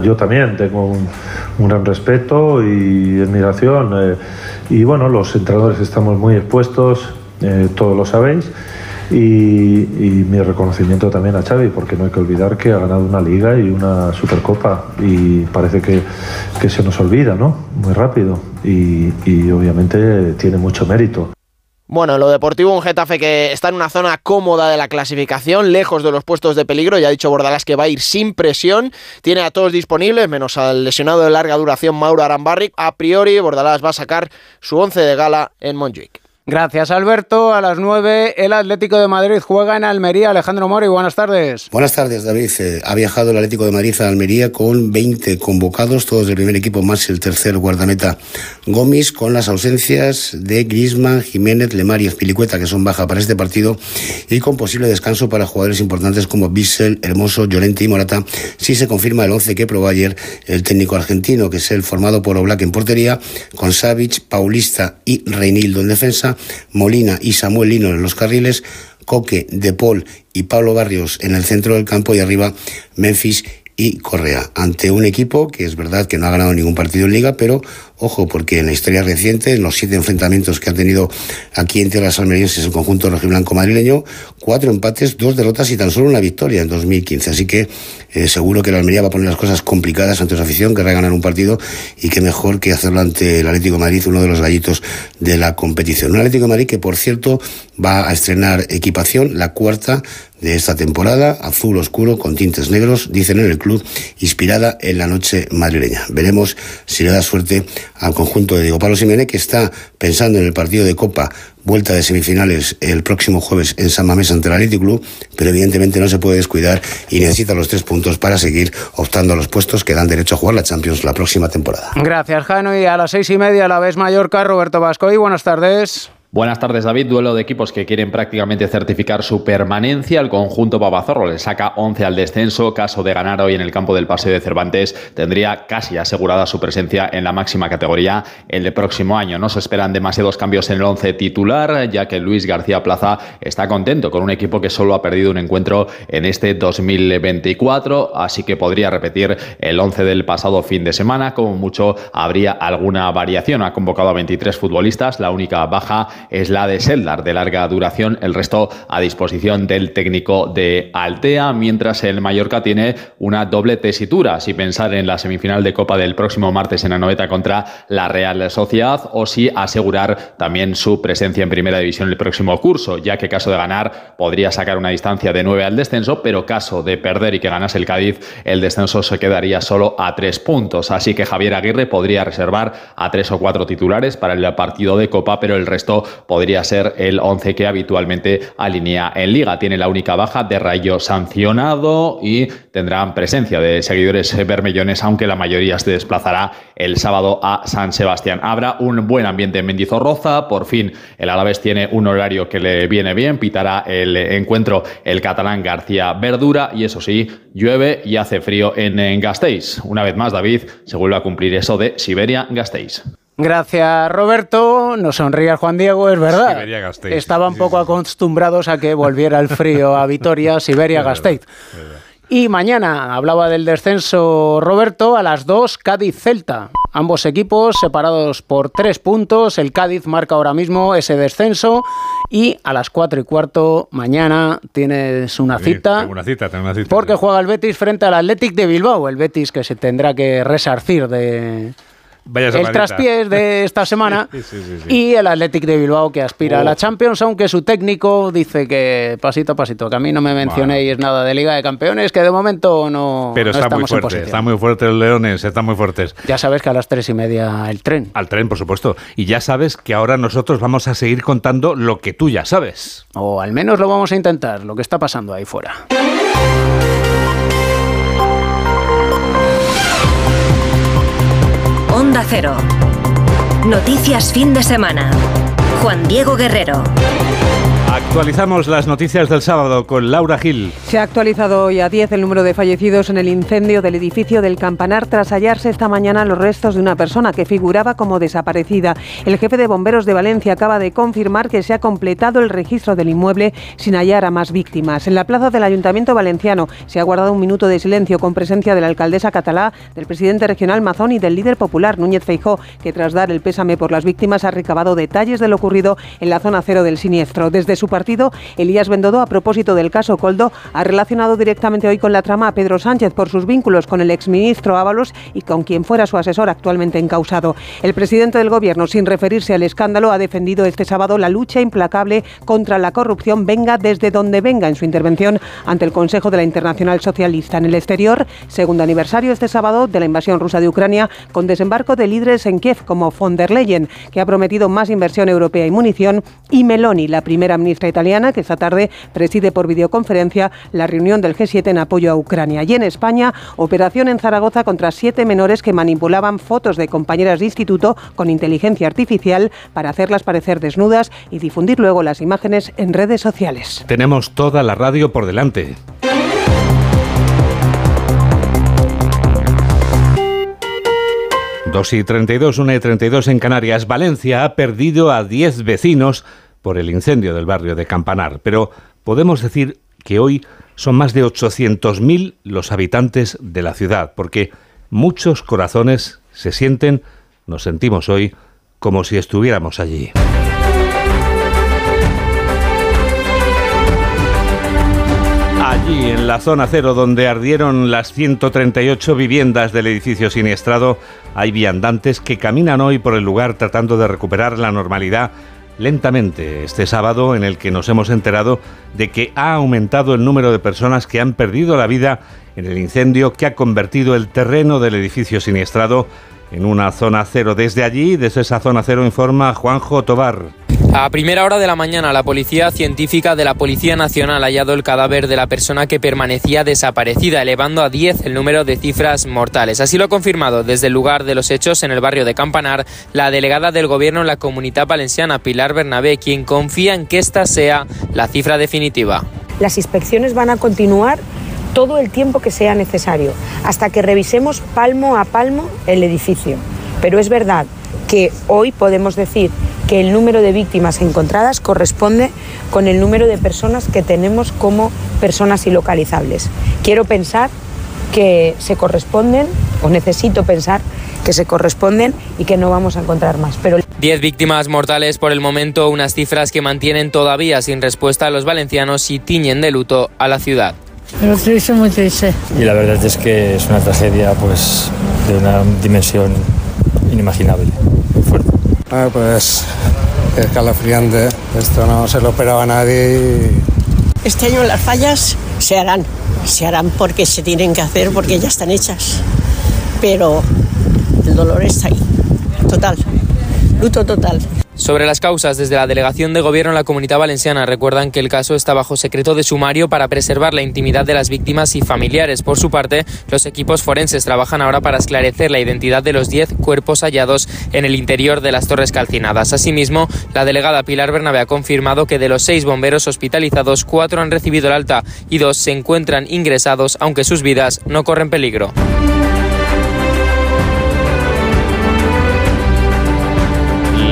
Yo también tengo un, gran respeto y admiración. Eh, y bueno, los entrenadores estamos muy expuestos, eh, todos lo sabéis. Y, mi reconocimiento también a Xavi, porque no hay que olvidar que ha ganado una liga y una supercopa. Y parece que, que se nos olvida, ¿no? Muy rápido. y, y obviamente tiene mucho mérito. Bueno, lo deportivo, un Getafe que está en una zona cómoda de la clasificación, lejos de los puestos de peligro. Ya ha dicho Bordalás que va a ir sin presión. Tiene a todos disponibles, menos al lesionado de larga duración Mauro Arambarri. A priori, Bordalás va a sacar su once de gala en Montjuic. Gracias, Alberto. A las 9, el Atlético de Madrid juega en Almería. Alejandro Mori, buenas tardes. Buenas tardes, David. Eh, ha viajado el Atlético de Madrid a Almería con 20 convocados, todos del primer equipo, más el tercer guardameta Gómez, con las ausencias de Grisman, Jiménez, Lemar y Espilicueta, que son baja para este partido, y con posible descanso para jugadores importantes como Bissell, Hermoso, Llorente y Morata, si se confirma el 11 que probó ayer el técnico argentino, que es el formado por Oblak en portería, con Savic, Paulista y Reinildo en defensa, Molina y Samuel Lino en los carriles, Coque, De Paul y Pablo Barrios en el centro del campo y arriba Memphis y Correa, ante un equipo que es verdad que no ha ganado ningún partido en liga, pero Ojo, porque en la historia reciente, en los siete enfrentamientos que han tenido aquí entre las almerienses el conjunto rojiblanco madrileño, cuatro empates, dos derrotas y tan solo una victoria en 2015. Así que eh, seguro que la Almería va a poner las cosas complicadas ante su afición, querrá ganar un partido y qué mejor que hacerlo ante el Atlético Madrid, uno de los gallitos de la competición. Un Atlético Madrid que, por cierto, va a estrenar equipación, la cuarta de esta temporada, azul oscuro con tintes negros, dicen en el club, inspirada en la noche madrileña. Veremos si le da suerte al conjunto de Diego Pablo Simeone, que está pensando en el partido de Copa, vuelta de semifinales el próximo jueves en San Mamés ante el Athletic Club, pero evidentemente no se puede descuidar y necesita los tres puntos para seguir optando a los puestos que dan derecho a jugar la Champions la próxima temporada. Gracias, Jano. Y a las seis y media, la vez Mallorca, Roberto Vasco. Y buenas tardes. Buenas tardes, David. Duelo de equipos que quieren prácticamente certificar su permanencia. El conjunto Babazorro le saca 11 al descenso. Caso de ganar hoy en el campo del Paseo de Cervantes, tendría casi asegurada su presencia en la máxima categoría el próximo año. No se esperan demasiados cambios en el 11 titular, ya que Luis García Plaza está contento con un equipo que solo ha perdido un encuentro en este 2024, así que podría repetir el 11 del pasado fin de semana. Como mucho, habría alguna variación. Ha convocado a 23 futbolistas, la única baja es la de Seldar, de larga duración, el resto a disposición del técnico de Altea, mientras el Mallorca tiene una doble tesitura, si pensar en la semifinal de Copa del próximo martes en la noveta contra la Real Sociedad o si asegurar también su presencia en primera división el próximo curso, ya que caso de ganar podría sacar una distancia de 9 al descenso, pero caso de perder y que ganase el Cádiz, el descenso se quedaría solo a 3 puntos, así que Javier Aguirre podría reservar a tres o cuatro titulares para el partido de Copa, pero el resto podría ser el 11 que habitualmente alinea en liga. Tiene la única baja de Rayo sancionado y tendrán presencia de seguidores bermellones, aunque la mayoría se desplazará el sábado a San Sebastián. Habrá un buen ambiente en Mendizorroza, por fin el Alavés tiene un horario que le viene bien, pitará el encuentro el catalán García Verdura y eso sí, llueve y hace frío en, Gasteiz. Una vez más, David, se vuelve a cumplir eso de Siberia-Gasteiz. Gracias, Roberto. Nos sonríe Juan Diego, es verdad. Siberia Gasteiz. Estaban poco acostumbrados a que volviera el frío a Vitoria, [LAUGHS] Siberia, Gasteiz. Y mañana hablaba del descenso Roberto a las 2 Cádiz-Celta. Ambos equipos separados por tres puntos. El Cádiz marca ahora mismo ese descenso. Y a las 4 y cuarto mañana tienes una Sí, cita. tengo una cita, tengo una cita. Porque juega el Betis frente al Athletic de Bilbao. El Betis que se tendrá que resarcir de Vaya el traspiés de esta semana. [LAUGHS] Sí, sí, sí. Y el Athletic de Bilbao que aspira a la Oh. Champions, aunque su técnico dice que pasito a pasito, que a mí no me mencionéis nada de Liga de Campeones, que de momento no, Pero no está muy estamos en fuerte, posición. están muy fuertes los leones, están muy fuertes. Ya sabes que a las tres y media el tren. Al tren, por supuesto. Y ya sabes que ahora nosotros vamos a seguir contando lo que tú ya sabes. O al menos lo vamos a intentar, lo que está pasando ahí fuera. Cero. Noticias fin de semana. Juan Diego Guerrero. Actualizamos las noticias del sábado con Laura Gil. Se ha actualizado hoy a 10 el número de fallecidos en el incendio del edificio del Campanar tras hallarse esta mañana los restos de una persona que figuraba como desaparecida. El jefe de bomberos de Valencia acaba de confirmar que se ha completado el registro del inmueble sin hallar a más víctimas. En la plaza del Ayuntamiento Valenciano se ha guardado un minuto de silencio con presencia de la alcaldesa catalá, del presidente regional Mazón y del líder popular Núñez Feijó, que tras dar el pésame por las víctimas ha recabado detalles de lo ocurrido en la zona cero del siniestro. Desde su partido, Elías Bendodo, a propósito del caso Coldo, ha relacionado directamente hoy con la trama a Pedro Sánchez por sus vínculos con el exministro Ábalos y con quien fuera su asesor actualmente encausado. El presidente del Gobierno, sin referirse al escándalo, ha defendido este sábado la lucha implacable contra la corrupción, venga desde donde venga, en su intervención ante el Consejo de la Internacional Socialista. En el exterior, segundo aniversario este sábado de la invasión rusa de Ucrania, con desembarco de líderes en Kiev como von der Leyen, que ha prometido más inversión europea y munición, y Meloni, la primera ministra italiana, que esta tarde preside por videoconferencia la reunión del G7 en apoyo a Ucrania. Y en España, operación en Zaragoza contra siete menores que manipulaban fotos de compañeras de instituto con inteligencia artificial para hacerlas parecer desnudas y difundir luego las imágenes en redes sociales. Tenemos toda la radio por delante. Dos y 32, 1 y 32 en Canarias. Valencia ha perdido a 10 vecinos por el incendio del barrio de Campanar, pero podemos decir que hoy son más de 800.000 los habitantes de la ciudad, porque muchos corazones se sienten, nos sentimos hoy, como si estuviéramos allí. Allí, en la zona cero, donde ardieron las 138 viviendas del edificio siniestrado, hay viandantes que caminan hoy por el lugar tratando de recuperar la normalidad lentamente este sábado en el que nos hemos enterado de que ha aumentado el número de personas que han perdido la vida en el incendio que ha convertido el terreno del edificio siniestrado en una zona cero. Desde allí, desde esa zona cero, informa Juanjo Tobar. A primera hora de la mañana, la Policía Científica de la Policía Nacional ha hallado el cadáver de la persona que permanecía desaparecida, elevando a 10 el número de cifras mortales. Así lo ha confirmado desde el lugar de los hechos en el barrio de Campanar la delegada del Gobierno en la Comunidad Valenciana, Pilar Bernabé, quien confía en que esta sea la cifra definitiva. Las inspecciones van a continuar todo el tiempo que sea necesario, hasta que revisemos palmo a palmo el edificio. Pero es verdad que hoy podemos decir que el número de víctimas encontradas corresponde con el número de personas que tenemos como personas ilocalizables. Quiero pensar que se corresponden, o necesito pensar que se corresponden y que no vamos a encontrar más. Pero 10 víctimas mortales por el momento, unas cifras que mantienen todavía sin respuesta a los valencianos y tiñen de luto a la ciudad. Muy triste, muy triste. Y la verdad es que es una tragedia pues de una dimensión inimaginable, muy fuerte. Ah, pues escalofriante. Esto no se lo esperaba nadie. Este año las fallas se harán, se harán porque se tienen que hacer, porque ya están hechas. Pero el dolor está ahí, total, luto total. Sobre las causas, desde la Delegación de Gobierno en la Comunidad Valenciana recuerdan que el caso está bajo secreto de sumario para preservar la intimidad de las víctimas y familiares. Por su parte, los equipos forenses trabajan ahora para esclarecer la identidad de los 10 cuerpos hallados en el interior de las torres calcinadas. Asimismo, la delegada Pilar Bernabé ha confirmado que de los seis bomberos hospitalizados, cuatro han recibido el alta y dos se encuentran ingresados, aunque sus vidas no corren peligro.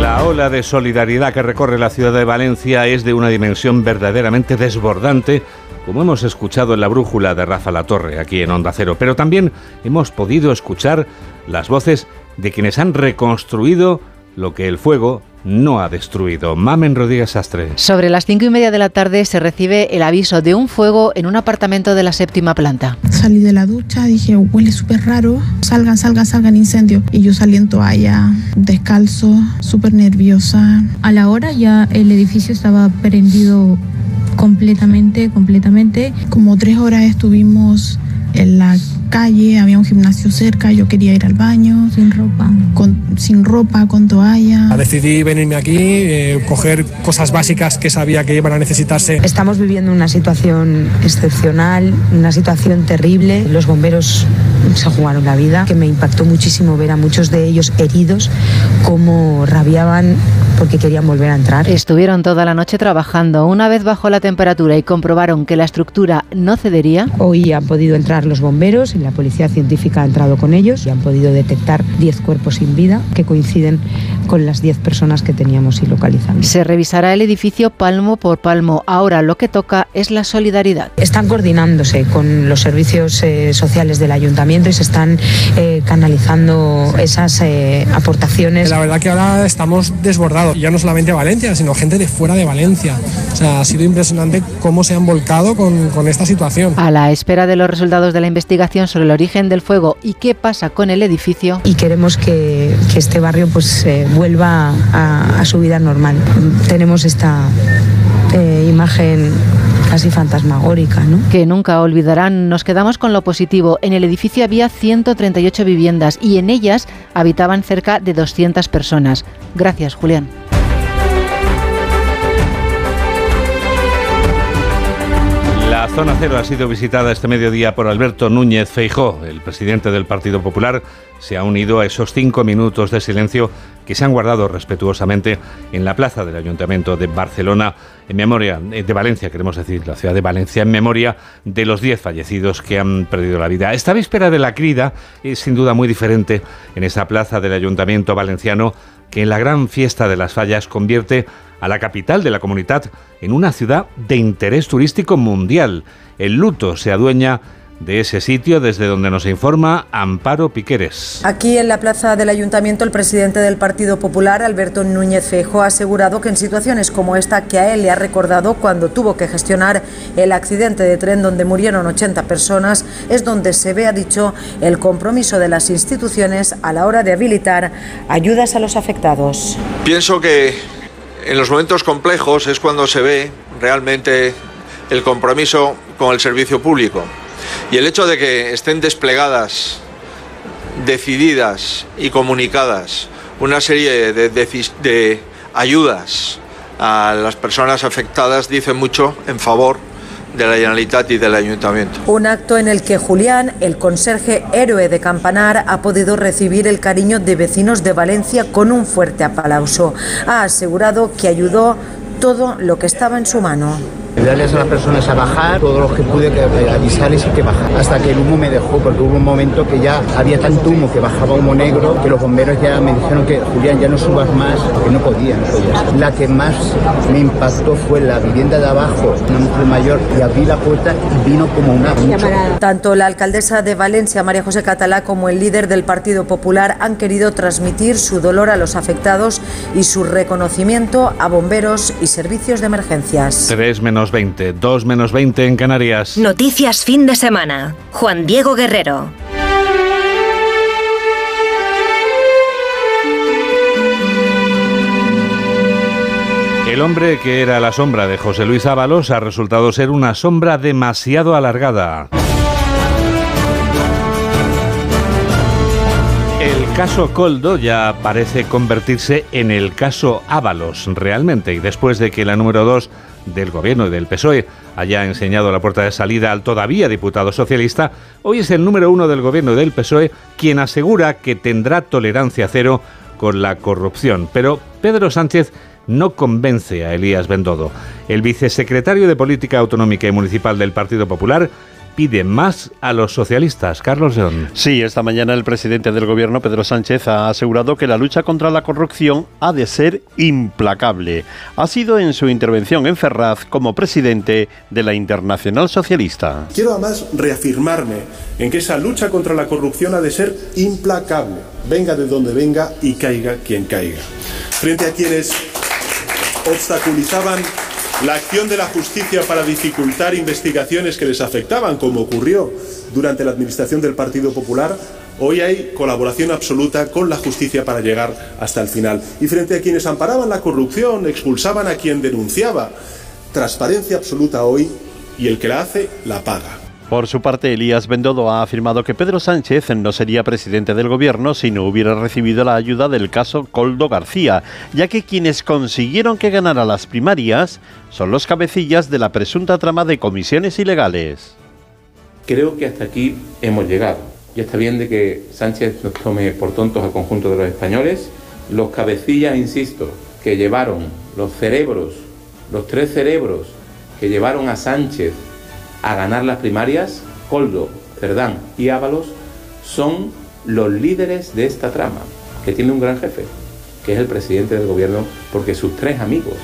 La ola de solidaridad que recorre la ciudad de Valencia es de una dimensión verdaderamente desbordante, como hemos escuchado en la brújula de Rafa La Torre aquí en Onda Cero, pero también hemos podido escuchar las voces de quienes han reconstruido lo que el fuego no ha destruido. Mamen Rodríguez Sastre. Sobre las cinco y media de la tarde se recibe el aviso de un fuego en un apartamento de la séptima planta. Salí de la ducha, dije, huele súper raro, salgan, salgan, salgan incendio. Y yo salí en toalla, descalzo, súper nerviosa. A la hora ya el edificio estaba prendido completamente, completamente. Como tres horas estuvimos en la calle, había un gimnasio cerca, yo quería ir al baño. Sin ropa. Con, sin ropa, con toalla. Decidí venirme aquí, eh, coger cosas básicas que sabía que iban a necesitarse. Estamos viviendo una situación excepcional, una situación terrible. Los bomberos se jugaron la vida, que me impactó muchísimo ver a muchos de ellos heridos, cómo rabiaban porque querían volver a entrar. Estuvieron toda la noche trabajando. Una vez bajó la temperatura y comprobaron que la estructura no cedería. Hoy han podido entrar los bomberos y la policía científica ha entrado con ellos y han podido detectar 10 cuerpos sin vida que coinciden con las 10 personas que teníamos ilocalizadas. Se revisará el edificio palmo por palmo. Ahora lo que toca es la solidaridad. Están coordinándose con los servicios eh, sociales del ayuntamiento y se están eh, canalizando esas eh, aportaciones. La verdad que ahora estamos desbordados, ya no solamente Valencia, sino gente de fuera de Valencia. O sea, ha sido impresionante cómo se han volcado con, con esta situación. A la espera de los resultados de la investigación sobre el origen del fuego y qué pasa con el edificio. Y queremos que, que este barrio pues eh, vuelva a, a, su vida normal. Tenemos esta eh, imagen casi fantasmagórica, ¿no? Que nunca olvidarán. Nos quedamos con lo positivo. En el edificio había 138 viviendas y en ellas habitaban cerca de 200 personas. Gracias, Julián. La zona cero ha sido visitada este mediodía por Alberto Núñez Feijó. El presidente del Partido Popular se ha unido a esos cinco minutos de silencio que se han guardado respetuosamente en la plaza del Ayuntamiento de Barcelona, en memoria de Valencia, queremos decir, la ciudad de Valencia, en memoria de los diez fallecidos que han perdido la vida. Esta víspera de la crida es sin duda muy diferente en esa plaza del Ayuntamiento valenciano que en la gran fiesta de las fallas convierte a la capital de la comunidad en una ciudad de interés turístico mundial. El luto se adueña de ese sitio desde donde nos informa Amparo Piqueres. Aquí en la plaza del ayuntamiento el presidente del Partido Popular, Alberto Núñez Feijóo, ha asegurado que en situaciones como esta que a él le ha recordado cuando tuvo que gestionar el accidente de tren donde murieron 80 personas, es donde se ve, ha dicho, el compromiso de las instituciones a la hora de habilitar ayudas a los afectados. Pienso que en los momentos complejos es cuando se ve realmente el compromiso con el servicio público. Y el hecho de que estén desplegadas, decididas y comunicadas una serie de, ayudas a las personas afectadas dice mucho en favor de la Generalitat y del Ayuntamiento. Un acto en el que Julián, el conserje héroe de Campanar, ha podido recibir el cariño de vecinos de Valencia con un fuerte aplauso. Ha asegurado que ayudó todo lo que estaba en su mano. Darles a las personas a bajar, todo lo que pude que avisarles y que bajar. Hasta que el humo me dejó, porque hubo un momento que ya había tanto humo que bajaba humo negro, que los bomberos ya me dijeron que Julián ya no subas más, que no podía, no podía. La que más me impactó fue la vivienda de abajo, una mujer mayor, y abrí la puerta y vino como una... Tanto la alcaldesa de Valencia, María José Catalá, como el líder del Partido Popular han querido transmitir su dolor a los afectados y su reconocimiento a bomberos y servicios de emergencias. 3 menos 20, 2 menos 20 en Canarias. Noticias fin de semana. Juan Diego Guerrero. El hombre que era la sombra de José Luis Ábalos ha resultado ser una sombra demasiado alargada. El caso Coldo ya parece convertirse en el caso Ábalos realmente y después de que la número 2 del gobierno y del PSOE haya enseñado la puerta de salida al todavía diputado socialista, hoy es el número uno del gobierno del PSOE quien asegura que tendrá tolerancia cero con la corrupción. Pero Pedro Sánchez no convence a Elías Bendodo. El vicesecretario de Política Autonómica y Municipal del Partido Popular pide más a los socialistas. Carlos León. Sí, esta mañana el presidente del gobierno, Pedro Sánchez, ha asegurado que la lucha contra la corrupción ha de ser implacable. Ha sido en su intervención en Ferraz como presidente de la Internacional Socialista. Quiero además reafirmarme en que esa lucha contra la corrupción ha de ser implacable, venga de donde venga y caiga quien caiga. Frente a quienes obstaculizaban la acción de la justicia para dificultar investigaciones que les afectaban, como ocurrió durante la administración del Partido Popular, hoy hay colaboración absoluta con la justicia para llegar hasta el final. Y frente a quienes amparaban la corrupción, expulsaban a quien denunciaba, transparencia absoluta hoy y el que la hace la paga. Por su parte, Elías Bendodo ha afirmado que Pedro Sánchez no sería presidente del gobierno si no hubiera recibido la ayuda del caso Coldo García, ya que quienes consiguieron que ganara las primarias son los cabecillas de la presunta trama de comisiones ilegales. Creo que hasta aquí hemos llegado. Ya está bien de que Sánchez nos tome por tontos al conjunto de los españoles. Los cabecillas, insisto, que llevaron los cerebros, los tres cerebros que llevaron a Sánchez a ganar las primarias, Coldo, Cerdán y Ábalos son los líderes de esta trama, que tiene un gran jefe, que es el presidente del gobierno, porque sus tres amigos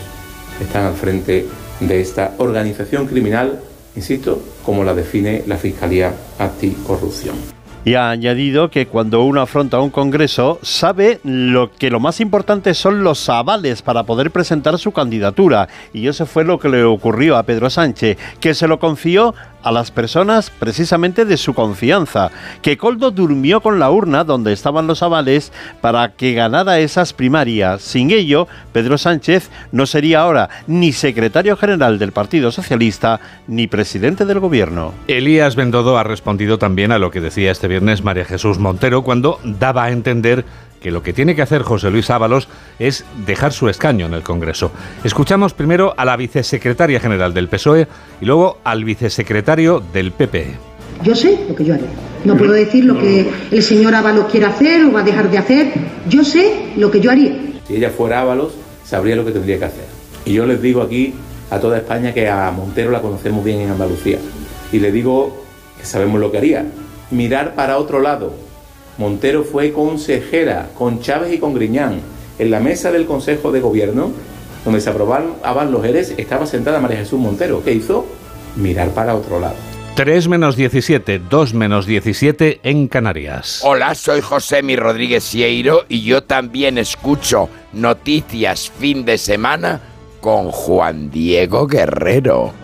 están al frente de esta organización criminal, insisto, como la define la Fiscalía Anticorrupción y ha añadido que cuando uno afronta un congreso sabe lo que lo más importante son los avales para poder presentar su candidatura. Y eso fue lo que le ocurrió a Pedro Sánchez, que se lo confió a las personas precisamente de su confianza, que Coldo durmió con la urna donde estaban los avales para que ganara esas primarias. Sin ello, Pedro Sánchez no sería ahora ni secretario general del Partido Socialista ni presidente del gobierno. Elías Bendodo ha respondido también a lo que decía este viernes María Jesús Montero cuando daba a entender que lo que tiene que hacer José Luis Ábalos es dejar su escaño en el Congreso. Escuchamos primero a la vicesecretaria general del PSOE y luego al vicesecretario del PP. Yo sé lo que yo haré. No puedo decir lo que el señor Ábalos quiere hacer o va a dejar de hacer. Yo sé lo que yo haría. Si ella fuera Ábalos, sabría lo que tendría que hacer. Y yo les digo aquí a toda España que a Montero la conocemos bien en Andalucía. Y le digo que sabemos lo que haría. Mirar para otro lado, Montero fue consejera con Chávez y con Griñán. En la mesa del Consejo de Gobierno, donde se aprobaban los ERES, estaba sentada María Jesús Montero. ¿Qué hizo? Mirar para otro lado. 3 menos 17, 2 menos 17 en Canarias. Hola, soy José Mi Rodríguez Sieiro y yo también escucho Noticias Fin de Semana con Juan Diego Guerrero.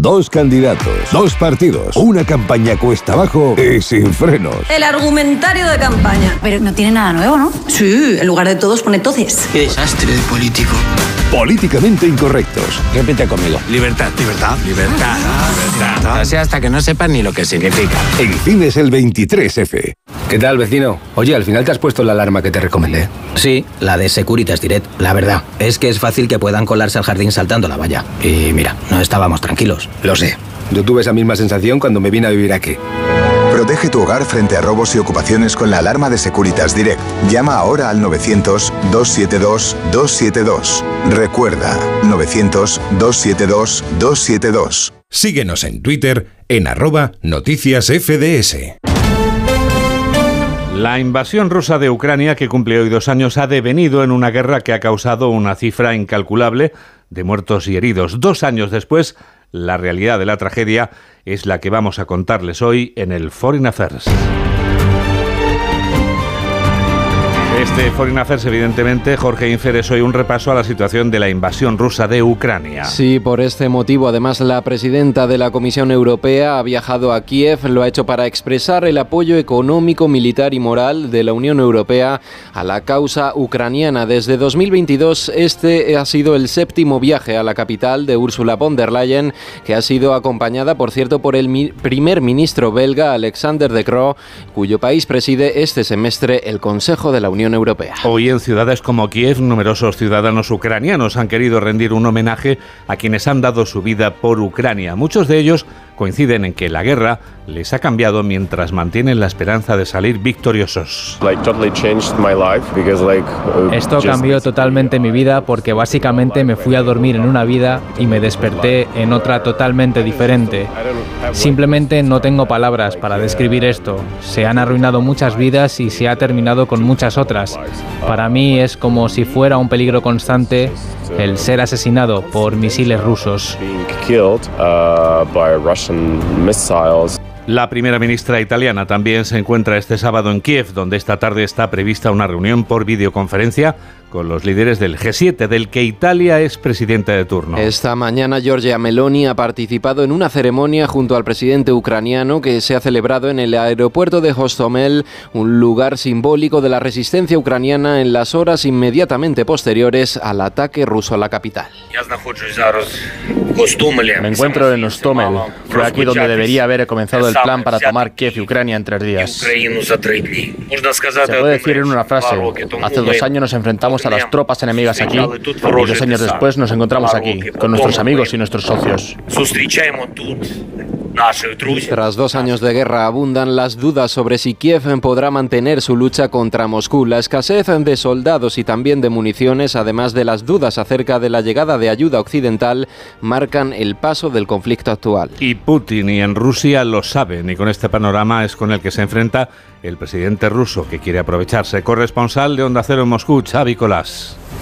Dos candidatos, dos partidos, una campaña cuesta abajo y sin frenos. El argumentario de campaña. Pero no tiene nada nuevo, ¿no? Sí, en lugar de todos pone todes. Qué desastre de político. Políticamente incorrectos. Repite conmigo. Libertad. Libertad. Libertad. Libertad. Así hasta que no sepan ni lo que significa. En cines el 23F. ¿Qué tal, vecino? Oye, al final te has puesto la alarma que te recomendé. Sí, la de Securitas Direct. La verdad, es que es fácil que puedan colarse al jardín saltando la valla. Y mira, no estábamos tranquilos. Lo sé. Yo tuve esa misma sensación cuando me vine a vivir aquí. Protege tu hogar frente a robos y ocupaciones con la alarma de Securitas Direct. Llama ahora al 900-272-272. Recuerda, 900-272-272. Síguenos en Twitter en arroba noticias FDS. La invasión rusa de Ucrania, que cumple hoy dos años, ha devenido en una guerra que ha causado una cifra incalculable de muertos y heridos. Dos años después, la realidad de la tragedia es la que vamos a contarles hoy en el Foreign Affairs. Este Foreign Affairs, evidentemente, Jorge Infer, es hoy un repaso a la situación de la invasión rusa de Ucrania. Sí, por este motivo, además, la presidenta de la Comisión Europea ha viajado a Kiev, lo ha hecho para expresar el apoyo económico, militar y moral de la Unión Europea a la causa ucraniana. Desde 2022, este ha sido el séptimo viaje a la capital de Ursula von der Leyen, que ha sido acompañada, por cierto, por el primer ministro belga, Alexander De Croo, cuyo país preside este semestre el Consejo de la Unión Hoy en ciudades como Kiev, numerosos ciudadanos ucranianos han querido rendir un homenaje a quienes han dado su vida por Ucrania. Muchos de ellos coinciden en que la guerra les ha cambiado mientras mantienen la esperanza de salir victoriosos. Esto cambió totalmente mi vida porque básicamente me fui a dormir en una vida y me desperté en otra totalmente diferente. Simplemente no tengo palabras para describir esto. Se han arruinado muchas vidas y se ha terminado con muchas otras. Para mí es como si fuera un peligro constante el ser asesinado por misiles rusos. La primera ministra italiana también se encuentra este sábado en Kiev, donde esta tarde está prevista una reunión por videoconferencia con los líderes del G7, del que Italia es presidenta de turno. Esta mañana Giorgia Meloni ha participado en una ceremonia junto al presidente ucraniano que se ha celebrado en el aeropuerto de Hostomel, un lugar simbólico de la resistencia ucraniana en las horas inmediatamente posteriores al ataque ruso a la capital. Me encuentro en Hostomel. Fue aquí donde debería haber comenzado el plan para tomar Kiev y Ucrania en tres días. Se puede decir en una frase, hace dos años nos enfrentamos a las tropas enemigas aquí y dos años después nos encontramos aquí, con nuestros amigos y nuestros socios. Tras dos años de guerra abundan las dudas sobre si Kiev podrá mantener su lucha contra Moscú. La escasez de soldados y también de municiones, además de las dudas acerca de la llegada de ayuda occidental, marcan el paso del conflicto actual. Y Putin y en Rusia lo saben y con este panorama es con el que se enfrenta el presidente ruso que quiere aprovecharse. Corresponsal de Onda Cero en Moscú, Xavi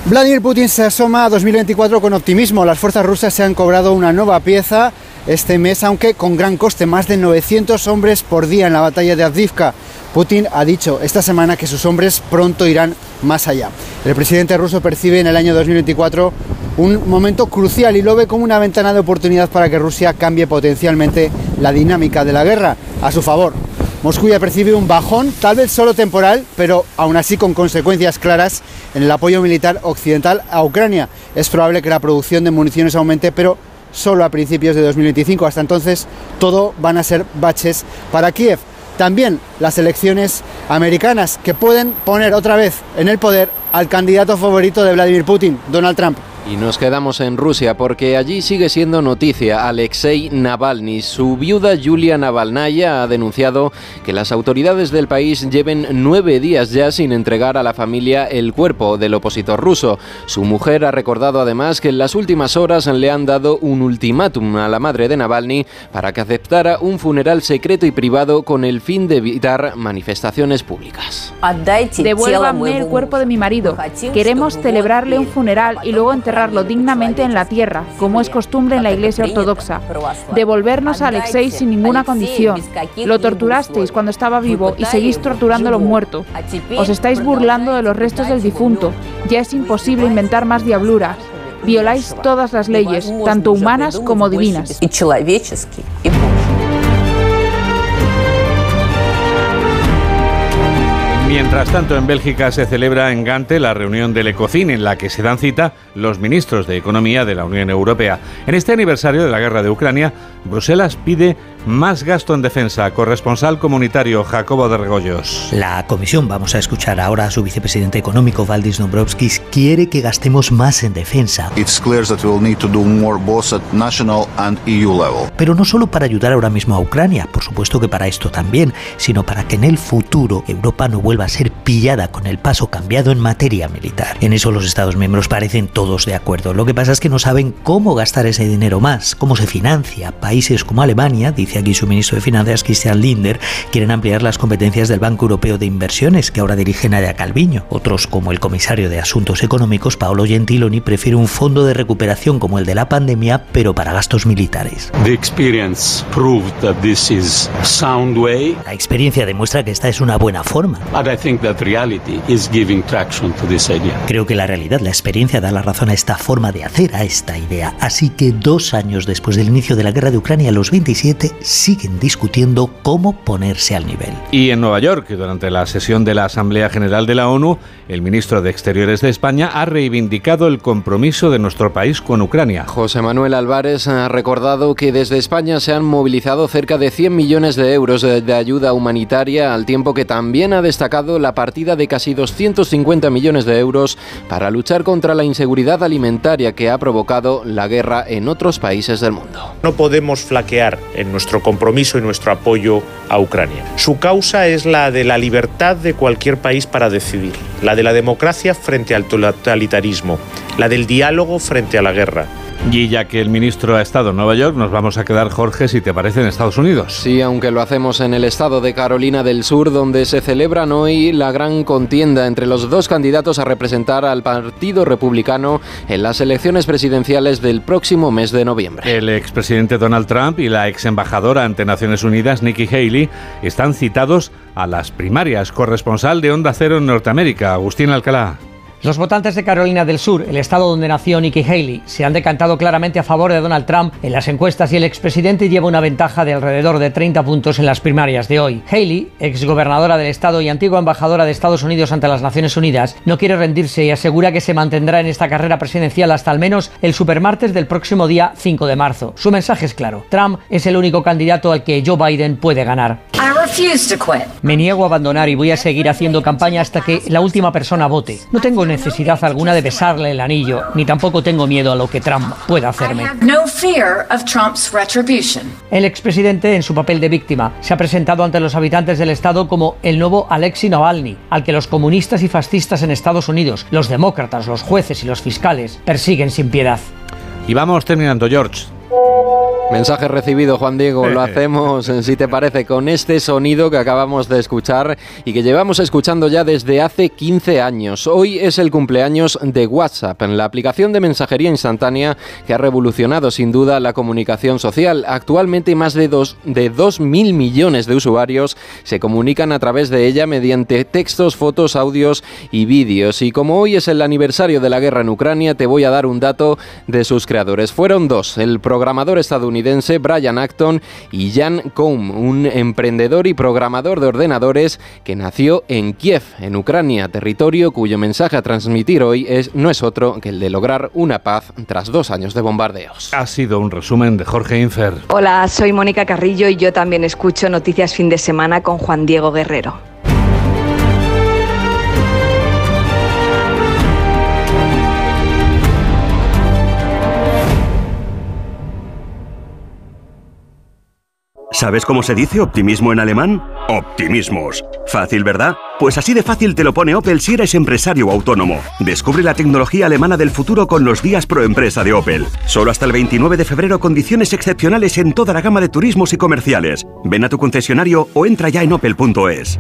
Vladimir Putin se asoma a 2024 con optimismo. Las fuerzas rusas se han cobrado una nueva pieza este mes, aunque con gran coste, más de 900 hombres por día en la batalla de Avdivka. Putin ha dicho esta semana que sus hombres pronto irán más allá. El presidente ruso percibe en el año 2024 un momento crucial y lo ve como una ventana de oportunidad para que Rusia cambie potencialmente la dinámica de la guerra a su favor. Moscú ya percibe un bajón, tal vez solo temporal, pero aún así con consecuencias claras en el apoyo militar occidental a Ucrania. Es probable que la producción de municiones aumente, pero solo a principios de 2025. Hasta entonces todo van a ser baches para Kiev. También las elecciones americanas que pueden poner otra vez en el poder al candidato favorito de Vladimir Putin, Donald Trump. Y nos quedamos en Rusia porque allí sigue siendo noticia Alexei Navalny. Su viuda Yulia Navalnaya ha denunciado que las autoridades del país lleven nueve días ya sin entregar a la familia el cuerpo del opositor ruso. Su mujer ha recordado además que en las últimas horas le han dado un ultimátum a la madre de Navalny para que aceptara un funeral secreto y privado con el fin de evitar manifestaciones públicas. Devuélvanme el cuerpo de mi marido. Queremos celebrarle un funeral y luego enterrar dignamente en la tierra, como es costumbre en la Iglesia Ortodoxa. Devolvernos a Alexei sin ninguna condición. Lo torturasteis cuando estaba vivo y seguís torturándolo muerto. Os estáis burlando de los restos del difunto. Ya es imposible inventar más diabluras. Violáis todas las leyes, tanto humanas como divinas. Mientras tanto, en Bélgica se celebra en Gante la reunión del ECOFIN en la que se dan cita los ministros de Economía de la Unión Europea. En este aniversario de la guerra de Ucrania, Bruselas pide más gasto en defensa. Corresponsal comunitario Jacobo de Regoyos. La comisión, vamos a escuchar ahora a su vicepresidente económico Valdis Dombrovskis, quiere que gastemos más en defensa. Pero no solo para ayudar ahora mismo a Ucrania, por supuesto que para esto también, sino para que en el futuro Europa no vuelva a ser pillada con el paso cambiado en materia militar. En eso los Estados miembros parecen todos de acuerdo. Lo que pasa es que no saben cómo gastar ese dinero más, cómo se financia. Países como Alemania, dice aquí su ministro de Finanzas, Christian Linder, quieren ampliar las competencias del Banco Europeo de Inversiones, que ahora dirige Nadia Calviño. Otros, como el comisario de Asuntos Económicos, Paolo Gentiloni, prefiere un fondo de recuperación como el de la pandemia, pero para gastos militares. La experiencia demuestra que esta es una buena forma. Creo que la realidad, la experiencia da la razón a esta forma de hacer, a esta idea. Así que dos años después del inicio de la guerra de Ucrania, los 27 siguen discutiendo cómo ponerse al nivel. Y en Nueva York, durante la sesión de la Asamblea General de la ONU, el ministro de Exteriores de España ha reivindicado el compromiso de nuestro país con Ucrania. José Manuel Álvarez ha recordado que desde España se han movilizado cerca de 100 millones de euros de ayuda humanitaria, al tiempo que también ha destacado la partida de casi 250 millones de euros para luchar contra la inseguridad alimentaria que ha provocado la guerra en otros países del mundo. No podemos flaquear en nuestro compromiso y nuestro apoyo a Ucrania. Su causa es la de la libertad de cualquier país para decidir, la de la democracia frente al totalitarismo, la del diálogo frente a la guerra y ya que el ministro ha estado en Nueva York, nos vamos a quedar, Jorge, si te parece, en Estados Unidos. Sí, aunque lo hacemos en el estado de Carolina del Sur, donde se celebran hoy la gran contienda entre los dos candidatos a representar al Partido Republicano en las elecciones presidenciales del próximo mes de noviembre. El expresidente Donald Trump y la ex embajadora ante Naciones Unidas, Nikki Haley, están citados a las primarias. Corresponsal de Onda Cero en Norteamérica, Agustín Alcalá. Los votantes de Carolina del Sur, el estado donde nació Nikki Haley, se han decantado claramente a favor de Donald Trump en las encuestas y el expresidente lleva una ventaja de alrededor de 30 puntos en las primarias de hoy. Haley, exgobernadora del estado y antigua embajadora de Estados Unidos ante las Naciones Unidas, no quiere rendirse y asegura que se mantendrá en esta carrera presidencial hasta al menos el supermartes del próximo día 5 de marzo. Su mensaje es claro. Trump es el único candidato al que Joe Biden puede ganar. Me niego a abandonar y voy a seguir haciendo campaña hasta que la última persona vote. No tengo necesidad alguna de besarle el anillo, ni tampoco tengo miedo a lo que Trump pueda hacerme. El expresidente, en su papel de víctima, se ha presentado ante los habitantes del Estado como el nuevo Alexei Navalny, al que los comunistas y fascistas en Estados Unidos, los demócratas, los jueces y los fiscales persiguen sin piedad. Y vamos terminando, George. Mensaje recibido, Juan Diego. Lo [LAUGHS] hacemos, si te parece, con este sonido que acabamos de escuchar y que llevamos escuchando ya desde hace 15 años. Hoy es el cumpleaños de WhatsApp, la aplicación de mensajería instantánea que ha revolucionado sin duda la comunicación social. Actualmente más de 2 de dos mil millones de usuarios se comunican a través de ella mediante textos, fotos, audios y vídeos. Y como hoy es el aniversario de la guerra en Ucrania, te voy a dar un dato de sus creadores. Fueron dos, el programador estadounidense Brian Acton y Jan Koum, un emprendedor y programador de ordenadores que nació en Kiev, en Ucrania, territorio cuyo mensaje a transmitir hoy es, no es otro que el de lograr una paz tras dos años de bombardeos. Ha sido un resumen de Jorge Infer. Hola, soy Mónica Carrillo y yo también escucho Noticias Fin de Semana con Juan Diego Guerrero. ¿Sabes cómo se dice optimismo en alemán? Optimismos. Fácil, ¿verdad? Pues así de fácil te lo pone Opel si eres empresario o autónomo. Descubre la tecnología alemana del futuro con los días pro empresa de Opel. Solo hasta el 29 de febrero condiciones excepcionales en toda la gama de turismos y comerciales. Ven a tu concesionario o entra ya en opel.es.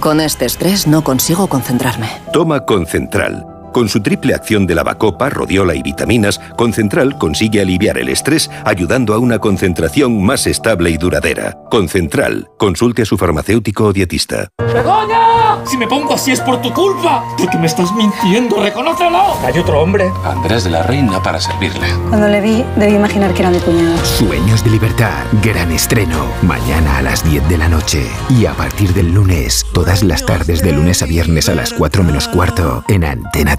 Con este estrés no consigo concentrarme. Toma Concentral. Con su triple acción de lavacopa, rodiola y vitaminas, Concentral consigue aliviar el estrés ayudando a una concentración más estable y duradera. Concentral, consulte a su farmacéutico o dietista. ¡Begoña! Si me pongo así es por tu culpa, porque me estás mintiendo, reconócelo. Hay otro hombre. Andrés de la Reina para servirle. Cuando le vi, debí imaginar que era mi cuñado. Sueños de libertad, gran estreno, mañana a las 10 de la noche. Y a partir del lunes, todas las tardes de lunes a viernes a las 4 menos cuarto, en Antena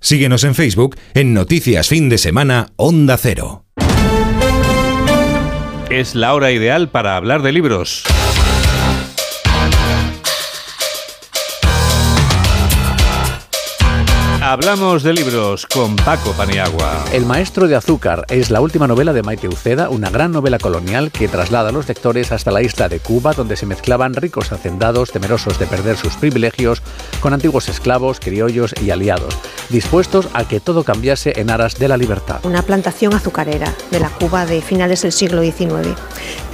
Síguenos en Facebook en Noticias Fin de Semana Onda Cero. Es la hora ideal para hablar de libros. Hablamos de libros con Paco Paniagua. El maestro de azúcar es la última novela de Maite Uceda, una gran novela colonial que traslada a los lectores hasta la isla de Cuba, donde se mezclaban ricos hacendados temerosos de perder sus privilegios con antiguos esclavos, criollos y aliados, dispuestos a que todo cambiase en aras de la libertad. Una plantación azucarera de la Cuba de finales del siglo XIX.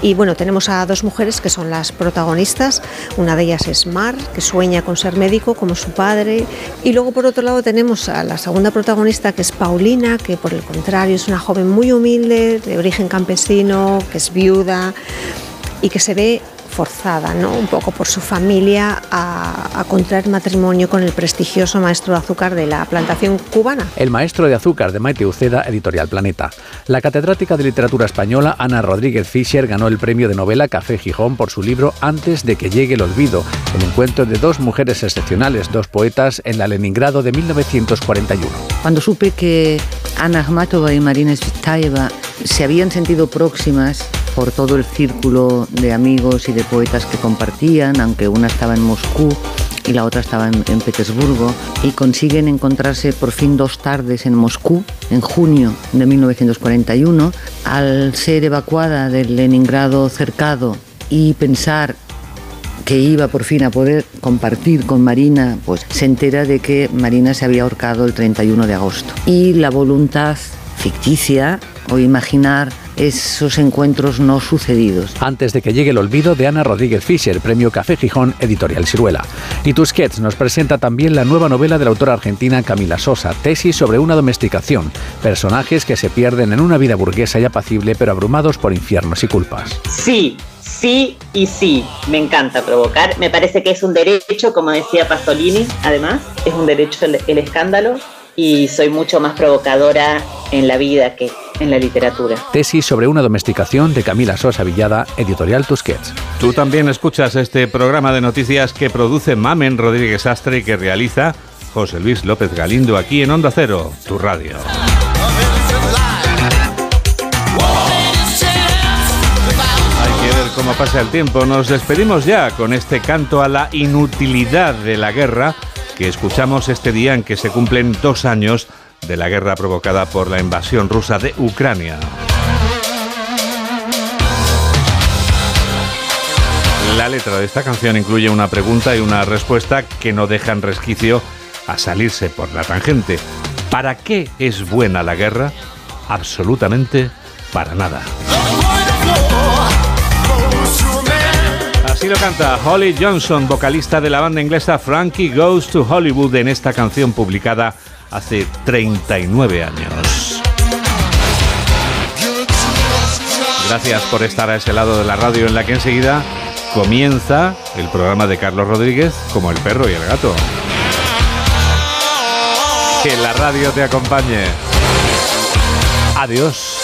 Y bueno, tenemos a dos mujeres que son las protagonistas. Una de ellas es Mar, que sueña con ser médico como su padre. Y luego por otro lado tenemos a la segunda protagonista que es Paulina, que por el contrario es una joven muy humilde, de origen campesino, que es viuda y que se ve forzada, ¿no? un poco por su familia, a, a, contraer matrimonio con el prestigioso maestro de azúcar de la plantación cubana. El maestro de azúcar de Maite Uceda, Editorial Planeta. La catedrática de literatura española Ana Rodríguez Fischer ganó el premio de novela Café Gijón por su libro Antes de que llegue el olvido, el encuentro de dos mujeres excepcionales, dos poetas, en la Leningrado de 1941. Cuando supe que Ana Akhmatova y Marina Svitaeva se habían sentido próximas por todo el círculo de amigos y de poetas que compartían, aunque una estaba en Moscú y la otra estaba en, en, Petersburgo, y consiguen encontrarse por fin dos tardes en Moscú, en junio de 1941, al ser evacuada del Leningrado cercado y pensar que iba por fin a poder compartir con Marina, pues se entera de que Marina se había ahorcado el 31 de agosto. Y la voluntad ficticia o imaginar esos encuentros no sucedidos. Antes de que llegue el olvido de Ana Rodríguez Fischer, premio Café Gijón, editorial Ciruela. Y Tusquets nos presenta también la nueva novela de la autora argentina Camila Sosa, tesis sobre una domesticación, personajes que se pierden en una vida burguesa y apacible pero abrumados por infiernos y culpas. Sí, sí y sí. Me encanta provocar. Me parece que es un derecho, como decía Pasolini, además, es un derecho el, el escándalo y soy mucho más provocadora en la vida que en la literatura. Tesis sobre una domesticación de Camila Sosa Villada, editorial Tusquets. Tú también escuchas este programa de noticias que produce Mamen Rodríguez Astre y que realiza José Luis López Galindo aquí en Onda Cero, tu radio. Hay que ver cómo pasa el tiempo. Nos despedimos ya con este canto a la inutilidad de la guerra que escuchamos este día en que se cumplen dos años de la guerra provocada por la invasión rusa de Ucrania. La letra de esta canción incluye una pregunta y una respuesta que no dejan resquicio a salirse por la tangente. ¿Para qué es buena la guerra? Absolutamente para nada. Así lo canta Holly Johnson, vocalista de la banda inglesa Frankie Goes to Hollywood en esta canción publicada hace 39 años. Gracias por estar a ese lado de la radio en la que enseguida comienza el programa de Carlos Rodríguez como el perro y el gato. Que la radio te acompañe. Adiós.